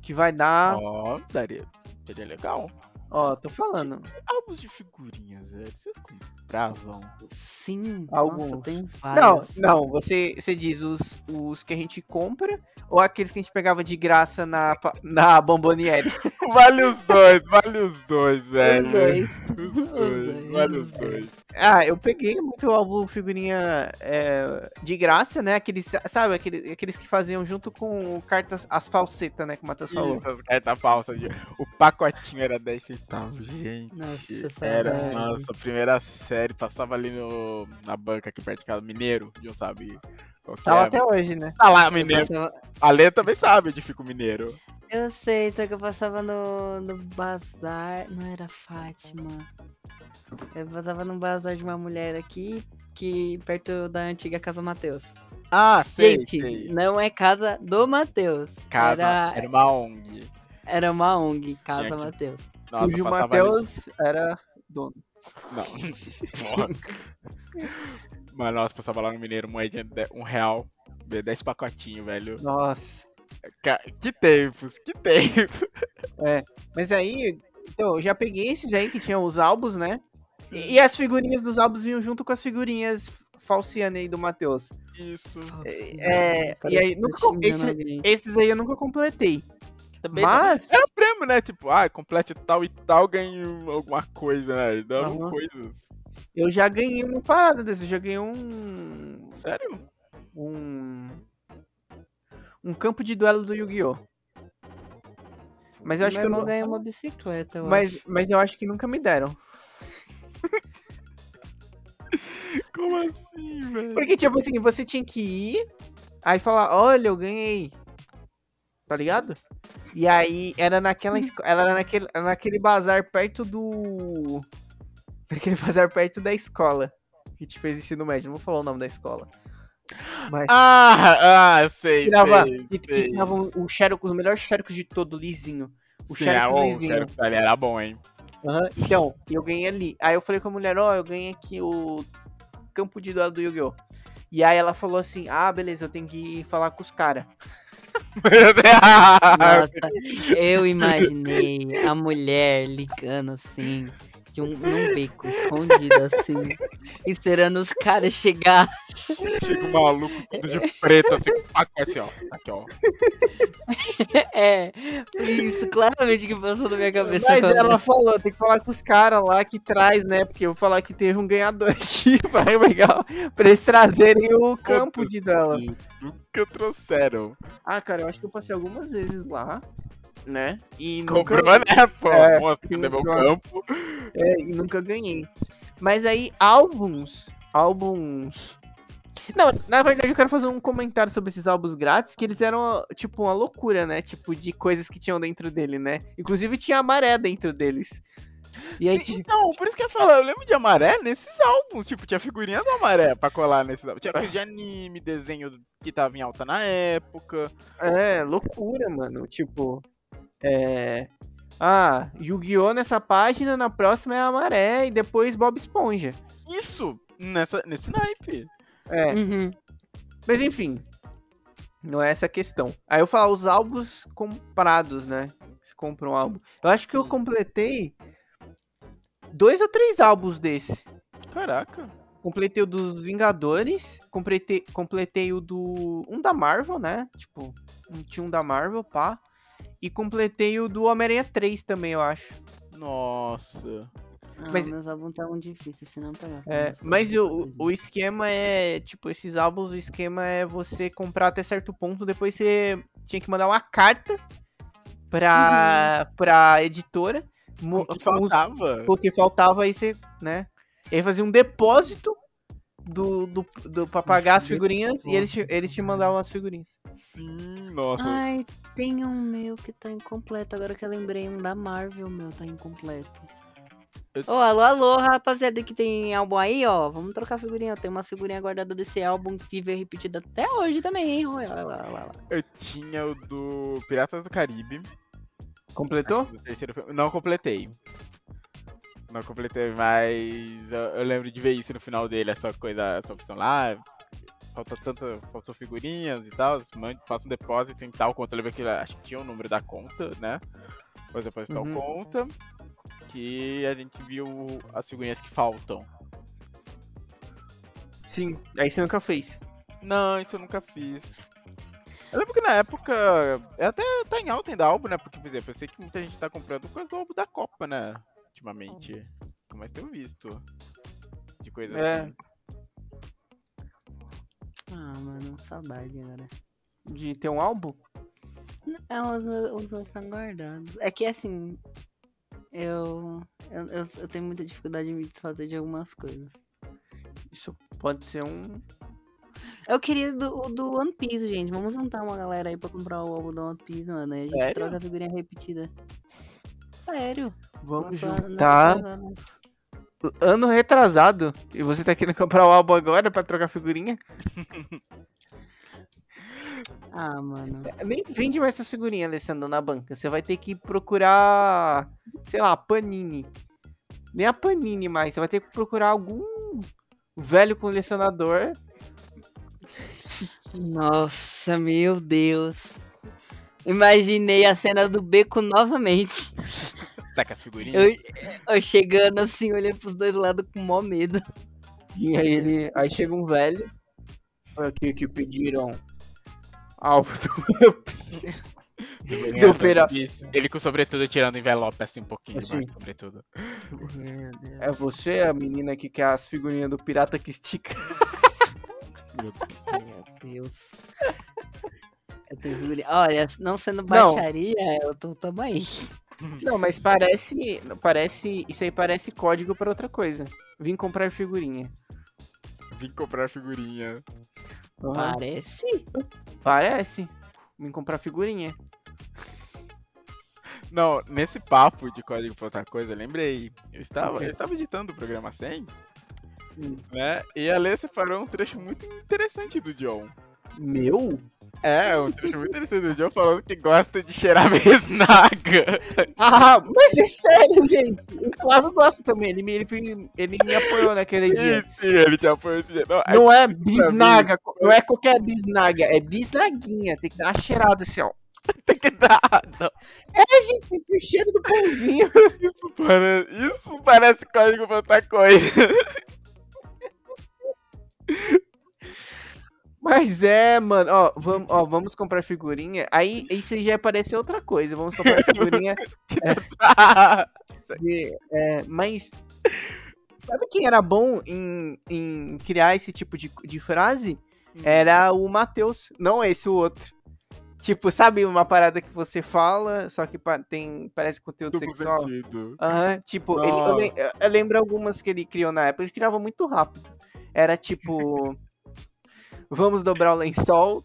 Que vai dar. Ó, daria. Seria legal. Ó, tô falando. Álbuns de figurinhas, velho. Vocês compravam? Sim, Alguns. nossa, tem Não, vários. não, você, você diz os, os que a gente compra ou aqueles que a gente pegava de graça na, na Bomboniere? Vale os dois, vale os dois, velho. Os dois. Os Os dois, dois, vale os dois. Ah, eu peguei muito álbum figurinha é, de graça, né? Aqueles, sabe, aqueles, aqueles que faziam junto com cartas, as falsetas, né? Que o Matheus falou. Falsas. de- O pacotinho era 10 centavos, gente. Nossa, Era, saudade. nossa, primeira série, passava ali no, na banca aqui perto de casa, Mineiro, não sabe qual que Tá lá é. até hoje, né? Tá lá, Mineiro. passava- A Lê também sabe onde fica o Mineiro. Eu sei, só que eu passava no, no bazar. Não era Fátima. Eu passava no bazar de uma mulher aqui, que perto da antiga Casa Matheus. Ah, sei, Gente, sei. não é casa do Matheus. Casa, Era, era uma ONG. era uma ONG, Casa aqui. Matheus. Cujo Matheus era dono. Não. Mas nossa, passava lá no Mineiro, moedinha de um real. 10 pacotinhos, velho. Nossa. Que tempos, que tempos. Mas aí, então, eu já peguei esses aí que tinham os álbuns, né? E, e as figurinhas dos álbuns vinham junto com as figurinhas falciane aí do Matheus. Isso. É, e aí, nunca, esse- esses aí eu nunca completei. Também Mas, Era prêmio, né? Tipo, ah, complete tal e tal, ganhe alguma coisa, né? Davam Aham. coisas. eu já ganhei uma parada desse. Eu já ganhei um. Sério? Um. Um campo de duelo do Yu-Gi-Oh! Mas eu acho Meu que eu não. ganhou uma bicicleta, eu Mas, acho. mas eu acho que nunca me deram. Como assim, velho? Porque, tipo assim, você tinha que ir, aí falar, olha, eu ganhei. Tá ligado? E aí era naquela esco- ela era naquele, era naquele bazar perto do. Naquele bazar perto da escola. Que te fez ensino médio. Não vou falar o nome da escola. Mas Ah, ah, sei, tirava. sei, Que, tirava o xerox, os melhores xerox de todo, lisinho. O Sim, xerox ah, o lisinho. Ali era bom, hein? Aham, Então, eu ganhei ali. Aí eu falei com a mulher, ó, eu ganhei aqui o campo de duelo do Yu-Gi-Oh! E aí ela falou assim, ah, beleza, eu tenho que falar com os caras. Nossa, eu imaginei a mulher ligando assim, de um, num beco escondido assim, esperando os caras chegar. Chega um maluco tudo de preto, assim, com um pacote, ó. Aqui, ó. É, foi isso claramente que passou na minha cabeça. Mas agora. ela falou, tem que falar com os caras lá que traz, né? Porque eu vou falar que teve um ganhador aqui, vai legal, pra eles trazerem o campo de duelo. Nunca trouxeram. Ah, cara, eu acho que eu passei algumas vezes lá, né? E nunca, Comprou, né, pô? É, Nossa, sim, cadê meu campo? é, e nunca ganhei. Mas aí, álbuns, álbuns... Não, na verdade eu quero fazer um comentário sobre esses álbuns grátis, que eles eram, tipo, uma loucura, né? Tipo, de coisas que tinham dentro dele, né? Inclusive tinha a maré dentro deles. E aí, Sim, Então, por isso que eu falo, eu lembro de amaré nesses álbuns. Tipo, tinha figurinha do amaré pra colar nesses álbuns. Tinha coisa de anime, desenho que tava em alta na época. É, loucura, mano. Tipo, é. Ah, Yu-Gi-Oh! nessa página, na próxima é a Maré e depois Bob Esponja. Isso! Nessa, nesse naipe. É, Uhum. mas enfim. Não é essa a questão. Aí eu falo os álbuns comprados, né? Você compra um álbum. Eu acho que eu completei dois ou três álbuns desse. Caraca. Completei o dos Vingadores, completei, completei o do. Um da Marvel, né? Tipo, um- tinha um da Marvel, pá. E completei o do Homem-Aranha 3 também, eu acho. Nossa. Ah, Mas- meus álbuns estavam difíceis, se não pegar. É, mas o, o esquema é. Tipo, esses álbuns, o esquema é você comprar até certo ponto, depois você tinha que mandar uma carta pra, pra editora. mo- O que com os- faltava? o que faltava aí você, né? E aí fazia um depósito do, do, do, pra pagar as Nossa, figurinhas e eles te, eles te mandavam as figurinhas. Sim, nossa. Ai, tem um meu que tá incompleto. Agora que eu lembrei, um da Marvel meu tá incompleto. Ô, alô, alô, rapaziada que tem álbum aí, ó. Vamos trocar figurinha. Tem uma figurinha guardada desse álbum que tive repetida até hoje também, hein? Olha lá, olha lá, olha lá. Eu tinha o do Piratas do Caribe. Completou? do terceiro. Não completei. Não completei, mas eu, eu lembro de ver isso no final dele, essa coisa, essa opção lá. Falta tanta, faltou figurinhas e tal, mande- faça um depósito em tal conta. Eu lembro que acho que tinha o número da conta, né? Depois depois tal Uhum. conta. Que a gente viu as figurinhas que faltam. Sim. Aí você nunca fez. Não, isso eu nunca fiz. Eu lembro que na época. é Até tá em alta ainda álbum, né? Porque, por exemplo, eu sei que muita gente tá comprando coisa do álbum da Copa, né? Ultimamente. Mas tenho visto. De coisa É. assim. Ah, mano, saudade agora. De ter um álbum? É, os meus, os meus estão guardados. É que assim, eu, eu, eu, eu tenho muita dificuldade em me desfazer de algumas coisas. Isso pode ser um. Eu queria do, o do One Piece, gente. Vamos juntar uma galera aí pra comprar o álbum do One Piece, mano. Aí a gente Sério? troca a figurinha repetida. Sério. Vamos Lançou- juntar. Ano retrasado. E você tá querendo comprar o álbum agora pra trocar figurinha? Ah, mano. Nem vende mais essas figurinhas, Alessandro, na banca. Você vai ter que procurar, sei lá, Panini. Nem a Panini mais. Você vai ter que procurar algum velho colecionador. Nossa, meu Deus. Imaginei a cena do beco novamente. Tá com as figurinhas? Eu, eu chegando assim, olhando pros dois lados com mó medo. E aí ele. Aí chega um velho. Foi aqui que pediram álbum do meu do Feira-. Ele com o sobretudo tirando envelope assim um pouquinho Assim. mais, sobretudo. É você, a menina que quer as figurinhas do pirata que estica. Meu Deus. Eu figurinha. Olha, não sendo baixaria, eu tô tamo aí. Não, mas parece. Parece. Isso aí parece código pra outra coisa. Vim comprar figurinha. Vim comprar figurinha. Aham. Parece. Parece. Vim comprar figurinha. Não, nesse papo de código pra outra coisa, eu lembrei. Eu estava, eu estava editando o programa 100, Hum. né? E a Lê separou um trecho muito interessante do John. Meu? É, um trecho muito interessante do John falando que gosta de cheirar besnaga. Ah, mas é sério, gente. O Flávio gosta também. Ele me, ele, ele me apoiou naquele dia. Sim, sim, ele te apoiou esse dia. Não, é Não é bisnaga, não é qualquer bisnaga, é bisnaguinha. Tem que dar uma cheirada assim, ó. tem que dar. Não, É, gente, o cheiro do pãozinho. isso, parece, isso parece código pra outra coisa. Mas é, mano, ó, vamos, ó, vamos comprar figurinha. Aí isso já parece outra coisa. Vamos comprar figurinha de. É, mas. Sabe quem era bom em, em criar esse tipo de, de frase? Era o Matheus. Não esse, o outro. Tipo, sabe uma parada que você fala, só que tem, parece conteúdo Duplo sexual? Aham, tipo, ele- eu, eu- eu lembro algumas que ele criou na época, ele criava muito rápido. Era tipo. vamos dobrar o lençol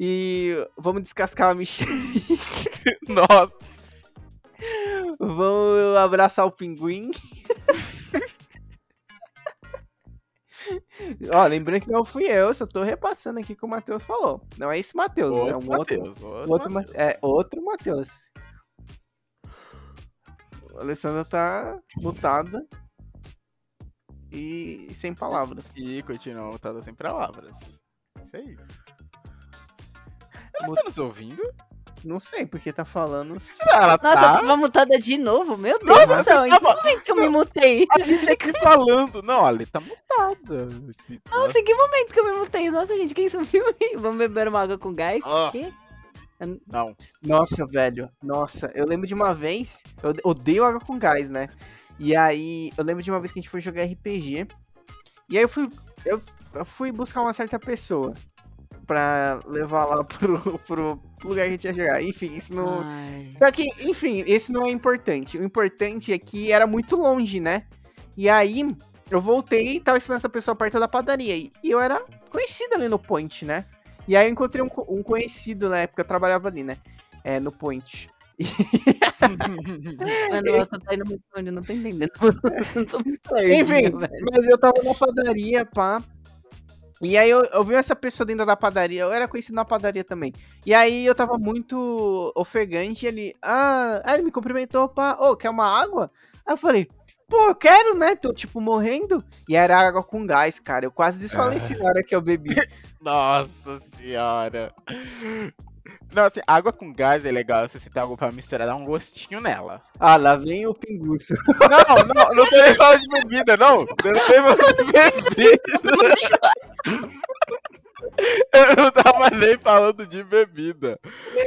e vamos descascar a mexerica, Nossa, vamos abraçar o pinguim. Ó, lembrando que não fui eu, só tô repassando aqui o que o Matheus falou. Não é esse Matheus, é outro um outro, Matheus. Outro outro, Matheus. Ma- é outro Matheus. O Alessandro tá mutada e sem palavras. E continua mutada sem palavras. Isso aí. Ela Mut- tá nos ouvindo? Não sei porque tá falando. Ela Nossa, eu tá. tava mutada de novo? Meu Deus do céu, em que momento que eu me mutei? A gente aqui falando. Não, ali tá mutada. Nossa, em que momento que eu me mutei? Nossa, gente, quem sumiu aí? Vamos beber uma água com gás? Ah. Quê? Não. Nossa, velho. Nossa, eu lembro de uma vez. Eu odeio água com gás, né? E aí, eu lembro de uma vez que a gente foi jogar RPG. E aí eu fui. Eu, eu fui buscar uma certa pessoa. Pra levar lá pro, pro lugar que a gente ia jogar. Enfim, isso não. Ai. Só que, enfim, esse não é importante. O importante é que era muito longe, né? E aí, eu voltei e tava esperando essa pessoa perto da padaria. E eu era conhecido ali no Point, né? E aí eu encontrei um, um conhecido na época, eu trabalhava ali, né? É, no Point. Mano, você tá indo muito longe, eu não tô entendendo. Eu tô muito perdida, Enfim, velho. mas eu tava na padaria, pá. E aí eu, eu vi essa pessoa dentro da padaria, eu era conhecido na padaria também. E aí eu tava muito ofegante e ele. Ah, aí ele me cumprimentou, pá, ô, quer uma água? Aí eu falei, pô, eu quero, né? Tô tipo morrendo. E era água com gás, cara. Eu quase desfaleci na hora que eu bebi. Nossa senhora. Não, assim, água com gás é legal se você tem algo pra misturar, dá um gostinho nela. Ah, lá vem o pinguço. Não, não, não tô nem falando de bebida, não. Eu não tô falando de bebida. Eu não tava nem falando de bebida.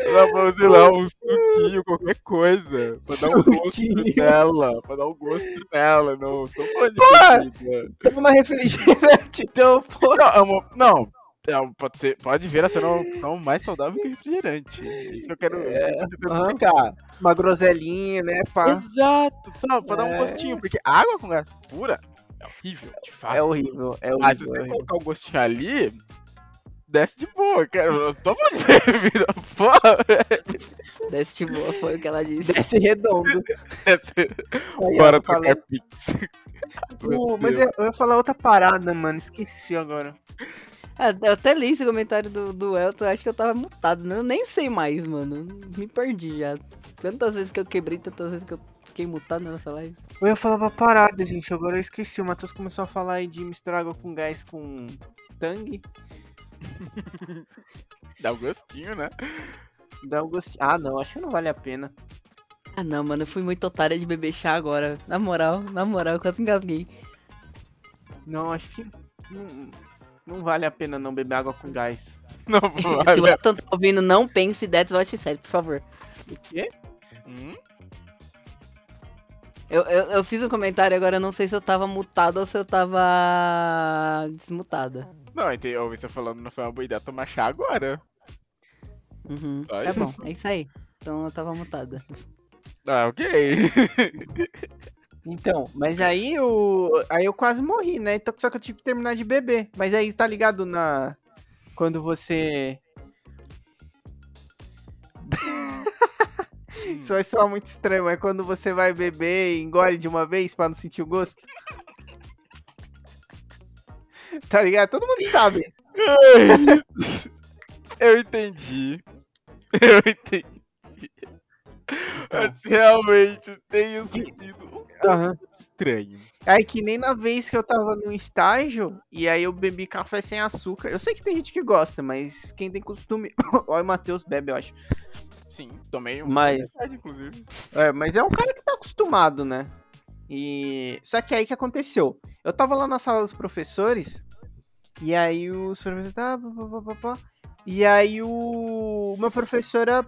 Tava falando, sei lá, um suquinho, qualquer coisa. Pra dar um gosto nela. Pra dar um gosto nela, não. Tô falando de Porra! bebida. Toma refrigerante, então, pô. Não, uma- não. É, pode, ser, pode vir a ser uma opção mais saudável que refrigerante. É Isso que eu quero, isso que eu tô tentando aham. explicar. Uma groselinha, né, pá. Exato, só pra dar um É. gostinho, porque água com gás pura é horrível, de fato. É horrível, é Mas se horrível. você é horrível. colocar o gostinho ali, desce de boa, cara. Eu tô falando de bebida, porra. Desce de boa, foi o que ela disse. Desce redondo. Aí, Bora trocar pix. Mas eu, eu ia falar outra parada, mano. Esqueci agora. Ah, eu até li esse comentário do, do Elton, acho que eu tava mutado, né? Eu nem sei mais, mano. Me perdi já. Tantas vezes que eu quebrei, tantas vezes que eu fiquei mutado nessa live. Eu ia falar uma parada, gente. Agora eu esqueci. O Matheus começou a falar aí de misturar água com gás com tangue. Dá um gostinho, né? Dá um gostinho. Ah, não. Acho que não vale a pena. Ah não, mano, eu fui muito otária de beber chá agora. Na moral, na moral, eu quase engasguei. Não, acho que. Não, não vale a pena não beber água com gás. Não Se o vale. Elton tá ouvindo, não pense that's what she said, por favor. O quê? Hum? Eu, eu, eu fiz um comentário agora, eu não sei se eu tava mutado ou se eu tava desmutada. Não, entendi. Eu ouvi você falando, não foi uma boa ideia tomar chá agora. Uhum. Ai. Tá bom, é isso aí. Então eu tava mutada. Ah, ok. Então, mas aí eu. Aí eu quase morri, né? Então, só que eu tive que terminar de beber. Mas aí tá ligado na. Quando você. Isso vai soar muito estranho, mas quando você vai beber e engole de uma vez pra não sentir o gosto. Tá ligado? Todo mundo sabe. Eu entendi. Eu entendi. Mas realmente um sentido um Aham. estranho. Aí que nem na vez que eu tava no estágio, e aí eu bebi café sem açúcar. Eu sei que tem gente que gosta, mas quem tem costume. Olha o Matheus bebe, eu acho. Sim, tomei um Mas- inclusive. É, mas é um cara que tá acostumado, né? E. Só que aí que aconteceu? Eu tava lá na sala dos professores, e aí os professores. Ah, pá, pá, pá, pá. e aí o. Uma professora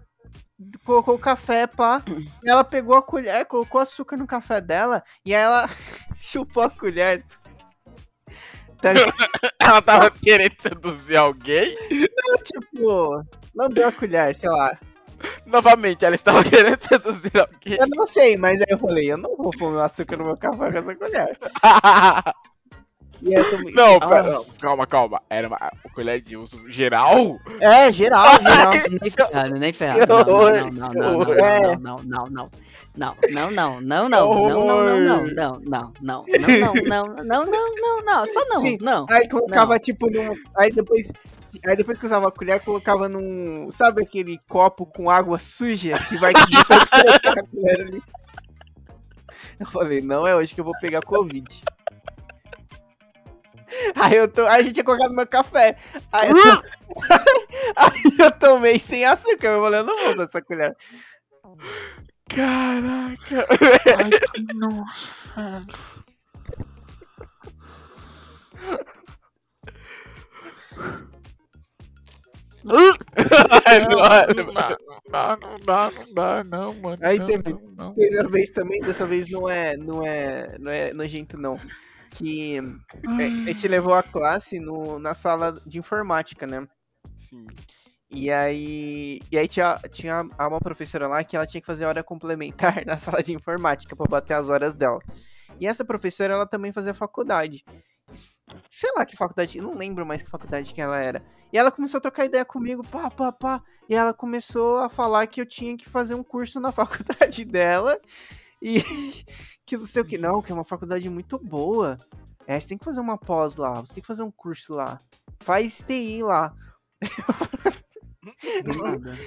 colocou o café, pá. E ela pegou a colher, colocou açúcar no café dela, e aí ela chupou a colher. Tá? Ela tava querendo seduzir alguém. tipo, lambeu a colher, sei lá. Novamente, ela estava querendo seduzir alguém. Eu não sei, mas aí eu falei, eu não vou pôr meu açúcar no meu café com essa colher. E tomei- não, Ah, pera, não, calma, calma. Era uma colher de uso geral? É, geral, geral. Nem ferrado, nem ferrado. Não, horror, não, não, não, não, que horror. não, não, não, não. Não, não, não, não, não, não, não, não, não, não, não, não, não, não, não, não, não, não, só não, Sim. não. Aí colocava tipo num. Aí depois. Aí depois que usava a colher, colocava num. Sabe aquele copo com água suja que vai tanto colocar a colher ali? Eu falei, não é hoje que eu vou pegar Covid. Aí eu tô. Aí a gente tinha colocado no meu café. Aí eu, to- aí eu tomei sem açúcar. Eu falei, eu não vou usar essa colher. Caraca. Ai, que nossa. Ai, não, Não, não, dá, não dá, não dá, não dá, não, mano. Aí não, teve- não, não. Teve uma vez também, dessa vez não é, não é, não é nojento não. Que é, a gente levou a classe no, na sala de informática, né? Sim. E aí, e aí tinha, tinha uma professora lá que ela tinha que fazer hora complementar na sala de informática pra bater as horas dela. E essa professora ela também fazia faculdade. sei lá que faculdade, eu não lembro mais que faculdade que ela era. E ela começou a trocar ideia comigo, pá, pá, pá. E ela começou a falar que eu tinha que fazer um curso na faculdade dela. E que não sei o que, não, que é uma faculdade muito boa. É, você tem que fazer uma pós lá, você tem que fazer um curso lá. Faz TI lá.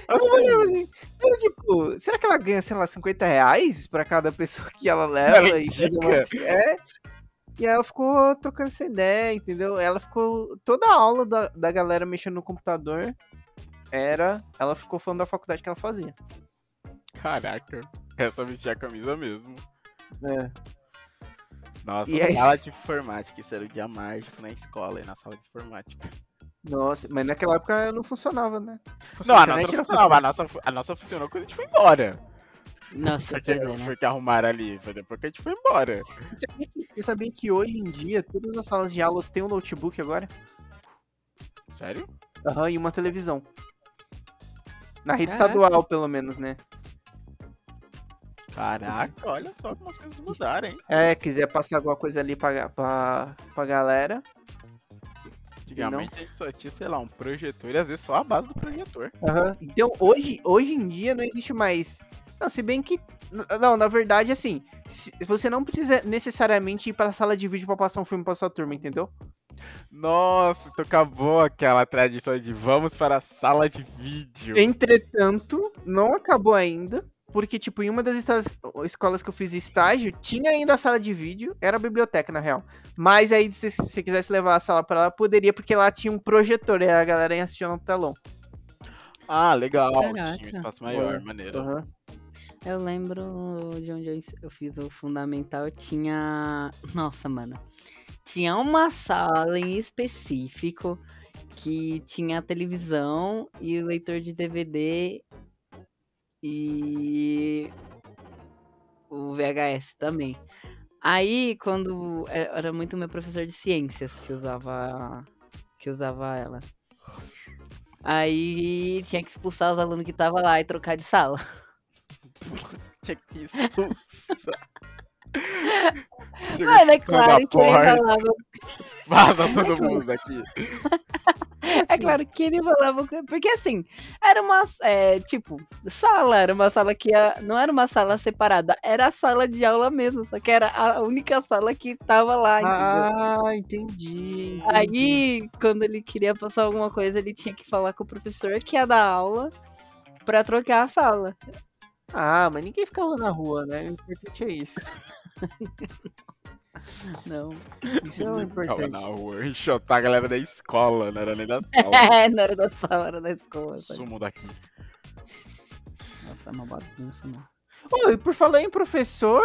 Assim, eu, tipo, será que ela ganha, sei lá, 50 reais pra cada pessoa que ela leva e uma... É. E ela ficou trocando essa ideia, entendeu? Ela ficou. Toda a aula da, da galera mexendo no computador era. Ela ficou falando da faculdade que ela fazia. Caraca, essa vestia a camisa mesmo. É. Nossa, E aí? sala de informática, isso era o dia mágico na escola e na sala de informática. Nossa, mas naquela época não funcionava, né? Não, a nossa não funcionava, a nossa, a nossa funcionou quando a gente foi embora. Nossa, pois é, né? foi que arrumaram ali, foi depois que a gente foi embora. Você sabia, que, você sabia que hoje em dia todas as salas de aulas têm um notebook agora? Sério? Aham, e uma televisão. Na rede Caraca. estadual, pelo menos, né? Caraca, olha só como as coisas mudaram, hein? É, quiser passar alguma coisa ali pra, pra, pra galera. Antigamente a gente só tinha, sei lá, um projetor e às vezes só a base do projetor. Aham. Então, hoje, hoje em dia não existe mais. Não, se bem que. Não, na verdade, assim, você não precisa necessariamente ir pra sala de vídeo pra passar um filme pra sua turma, entendeu? Nossa, então acabou aquela tradição de vamos para a sala de vídeo. Entretanto, não acabou ainda. Porque, tipo, em uma das histórias- escolas que eu fiz estágio, tinha ainda a sala de vídeo, era a biblioteca, na real. Mas aí, se você quisesse levar a sala pra lá, poderia, porque lá tinha um projetor, e a galera ia assistir no telão. Ah, legal. Caraca. Tinha um espaço maior, É. maneiro. Aham. Eu lembro de onde eu, fiz o fundamental, tinha. Nossa, mano. Tinha uma sala em específico que tinha a televisão e o leitor de DVD e o VHS também. Aí, quando é- era muito meu professor de ciências que usava que usava ela. Aí tinha que expulsar os alunos que estavam lá e trocar de sala. Tinha que expulsar. Mano, é claro que ele falava. Vaza todo mundo aqui. É claro que ele falava. Porque assim, era uma. é, tipo, sala, era uma sala que ia, não era uma sala separada, era a sala de aula mesmo, só que era a única sala que tava lá, entendeu? Ah, entendi. entendi. Aí, quando ele queria passar alguma coisa, ele tinha que falar com o professor que ia dar aula pra trocar a sala. Ah, mas ninguém ficava na rua, né? O importante é isso. Não. Isso é o Ficava importante. na rua, enxotar a galera da escola, não era nem da sala. É, não era da sala, era da escola. sabe? Sumo daqui. Nossa, é uma bagunça, mano. Ô, e por falar em professor,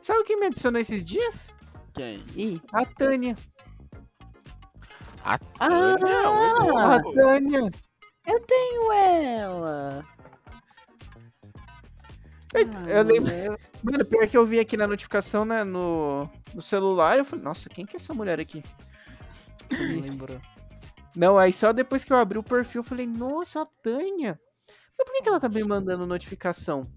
sabe quem me adicionou esses dias? Quem? Ih, A Tânia. A Ah! Tânia? ô A. Tânia. eu tenho ela. Eu, Ah, eu lembro. Mano, pior que eu vi aqui na notificação, né, no, no celular, eu falei, nossa, quem que é essa mulher aqui? não lembro. Não, aí só depois que eu abri o perfil, eu falei, nossa, a Tânia. Mas por que, que ela tá me mandando notificação?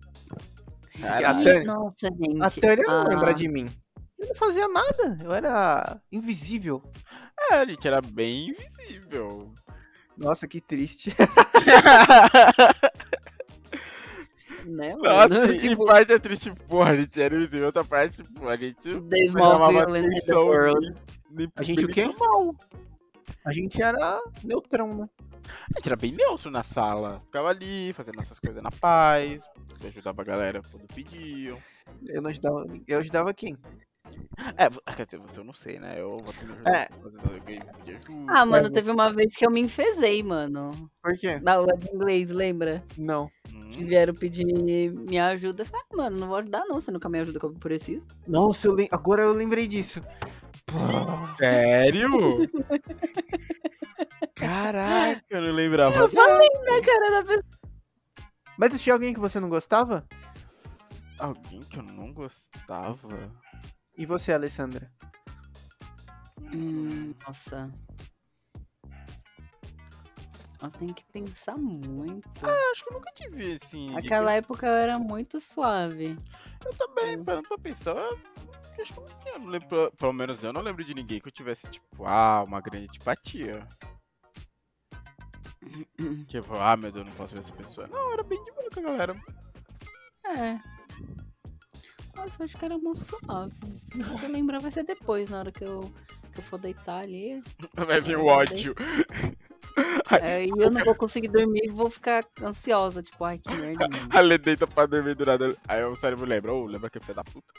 A Caralho. Tânia- Nossa, gente. A Tânia não ah, lembra de mim. Eu não fazia nada, eu era invisível. É, a gente era bem invisível. Nossa, que triste. Né, Nossa, em tipo, parte é triste, porra, a gente era invisível, outra parte, pô, a gente The Small in the atenção World. nem- nem A gente o quê? Não. A gente era neutrão, né? A gente era bem neutro na sala. Ficava ali, fazendo nossas coisas na paz, ajudava a galera quando pediam. Eu não ajudava. Eu ajudava quem? É, vo- quer dizer, você eu não sei, né? Eu vou ter ajudar. É. Ah, mano, teve uma vez que eu me enfesei, mano. Por quê? Na aula de inglês, lembra? Não. Que Hum, vieram pedir minha ajuda. Eu falei, ah, mano, não vou ajudar não, você nunca me ajuda como eu preciso. Nossa, eu lem- agora eu lembrei disso. Sério? Caraca, eu não lembrava. Eu falei na cara da pessoa. Mas tinha alguém que você não gostava? Alguém que eu não gostava. E você, Alessandra? Hum, nossa. Eu tenho que pensar muito. Acho que eu nunca tive assim. ninguém Naquela época eu era muito suave. Eu também, parando pra pensar. eu- acho que eu não, eu não lembro, pelo menos eu não lembro de ninguém que eu tivesse, tipo, ah, uma grande antipatia. Tipo, ah, meu Deus, não posso ver essa pessoa. Não, era bem de boa com a galera. É. Nossa, eu acho que era mó suave. Se eu lembrar, vai ser depois, na hora que eu, que eu for deitar ali. Vai vir o ódio. É, e eu não vou conseguir dormir e vou ficar ansiosa. Tipo, ai, que merda. A Lê deita pra dormir do nada. Aí o cérebro lembra, ô, lembra que é filho da puta.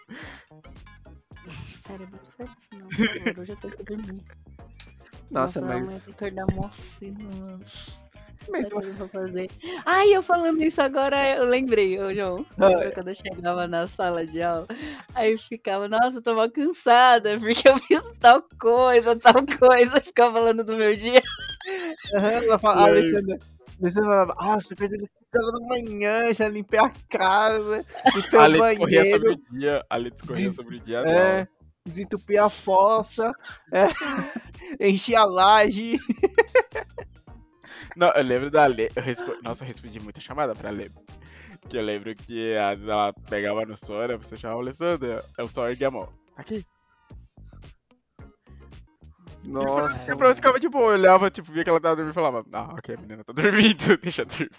Sério, não faz isso não. por favor, Hoje eu tenho que dormir. Nossa, amanhã mas. eu vou acordar mó cedo, mano. Mas Sabe o que eu vou fazer? Ai, eu falando isso agora, eu lembrei, ô João. Lembra quando eu chegava na sala de aula? Aí eu ficava, nossa, eu tô mal cansada, porque eu fiz tal coisa, tal coisa. Eu ficava falando do meu dia. Ela fala, aí? Alessandra. A Alessandra falava, nossa, eu acordei às 5 horas da manhã, já limpei a casa, limpei A o Lê discorria sobre banheiro, o dia. A Lê discorria Des- sobre o dia. é, desentupi a fossa, é, enchi a laje. Não, eu lembro da Lê. Eu respo... Nossa, eu respondi muita chamada pra Lê. Que eu lembro que às vezes ela pegava no sono, pessoa chamava Alessandra, eu só erguia a mão. Aqui. Nossa, E pronto, ficava de boa. Eu olhava, tipo, via que ela tava dormindo e falava, ah, ok, a menina tá dormindo, deixa eu dormir.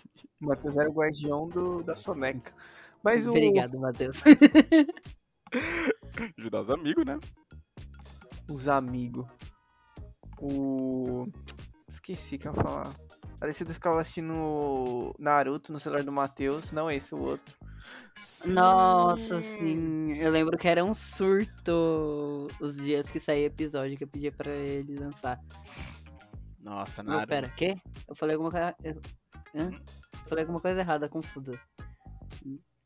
o Matheus era o guardião do, da soneca. Mas o, Obrigado, Matheus. Ajudar os amigos, né? os amigos. O. Esqueci o que eu ia falar. A Alessandra ficava assistindo Naruto no celular do Matheus, não esse, o outro. Nossa, sim. Eu lembro que era um surto os dias que saía episódio que eu pedia pra ele lançar. Nossa, Não, Naruto. pera, quê? Eu falei alguma coisa. eu- Hã? Falei alguma coisa errada, confusa.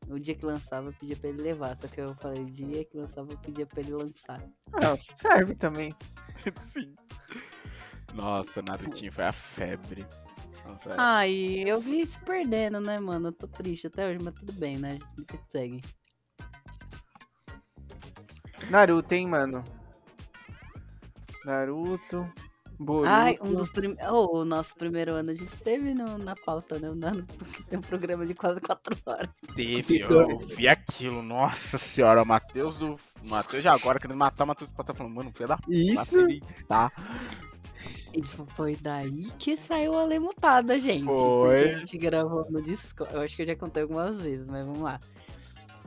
O dia que lançava eu pedia pra ele levar, só que eu falei o dia que lançava eu pedia pra ele lançar. Ah, serve também. Sim. Nossa, Narutinho foi a febre. Ai, eu vi se perdendo, né, mano? Eu tô triste até hoje, mas tudo bem, né? Vida que segue. Naruto, hein, mano? Naruto. Boruto. Ai, um dos primeiros. Oh, o nosso primeiro ano a gente teve no- na pauta, né? O Naruto, que tem um programa de quase 4 horas. Teve, eu vi aquilo, nossa senhora, o Matheus do. O Matheus de agora querendo matar o Matheus tá falando, mano, filho da Isso. ele tá. E foi daí que saiu a lemutada, gente. Foi. Porque a gente gravou no Discord. Eu acho que eu já contei algumas vezes, mas vamos lá.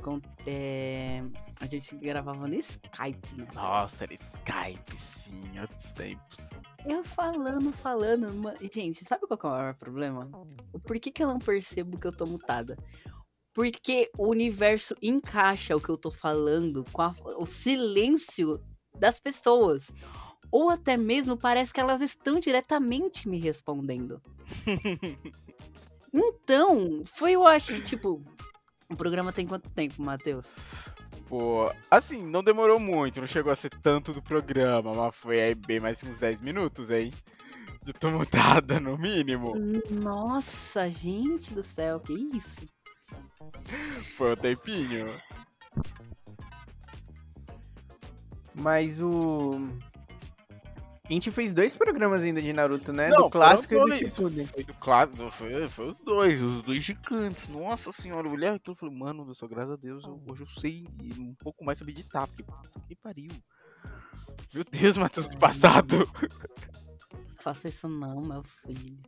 Con- é, A gente gravava no Skype, né? Nossa, era Skype, sim, outros tempos. Eu falando, falando. Gente, sabe qual é o maior problema? Por que, que eu não percebo que eu tô mutada? Porque o universo encaixa o que eu tô falando com a- o silêncio das pessoas. Ou até mesmo parece que elas estão diretamente me respondendo. Então, foi eu acho que, tipo. O programa tem quanto tempo, Matheus? Pô, assim, não demorou muito, não chegou a ser tanto do programa, mas foi aí bem mais uns 10 minutos, hein? De tumultada, no mínimo. Nossa, gente do céu, que isso? Foi um tempinho. Mas o. A gente fez dois programas ainda de Naruto, né? Não, do clássico e do. Shippuden. Foi do clássico, foi, foi os dois, os dois gigantes. Nossa senhora, eu olhei aquilo e falei, mano do céu, graças a Deus, eu- hoje eu sei um pouco mais sobre editar, porque puta que pariu. Meu Deus, Matheus do passado. Faça isso não, meu filho.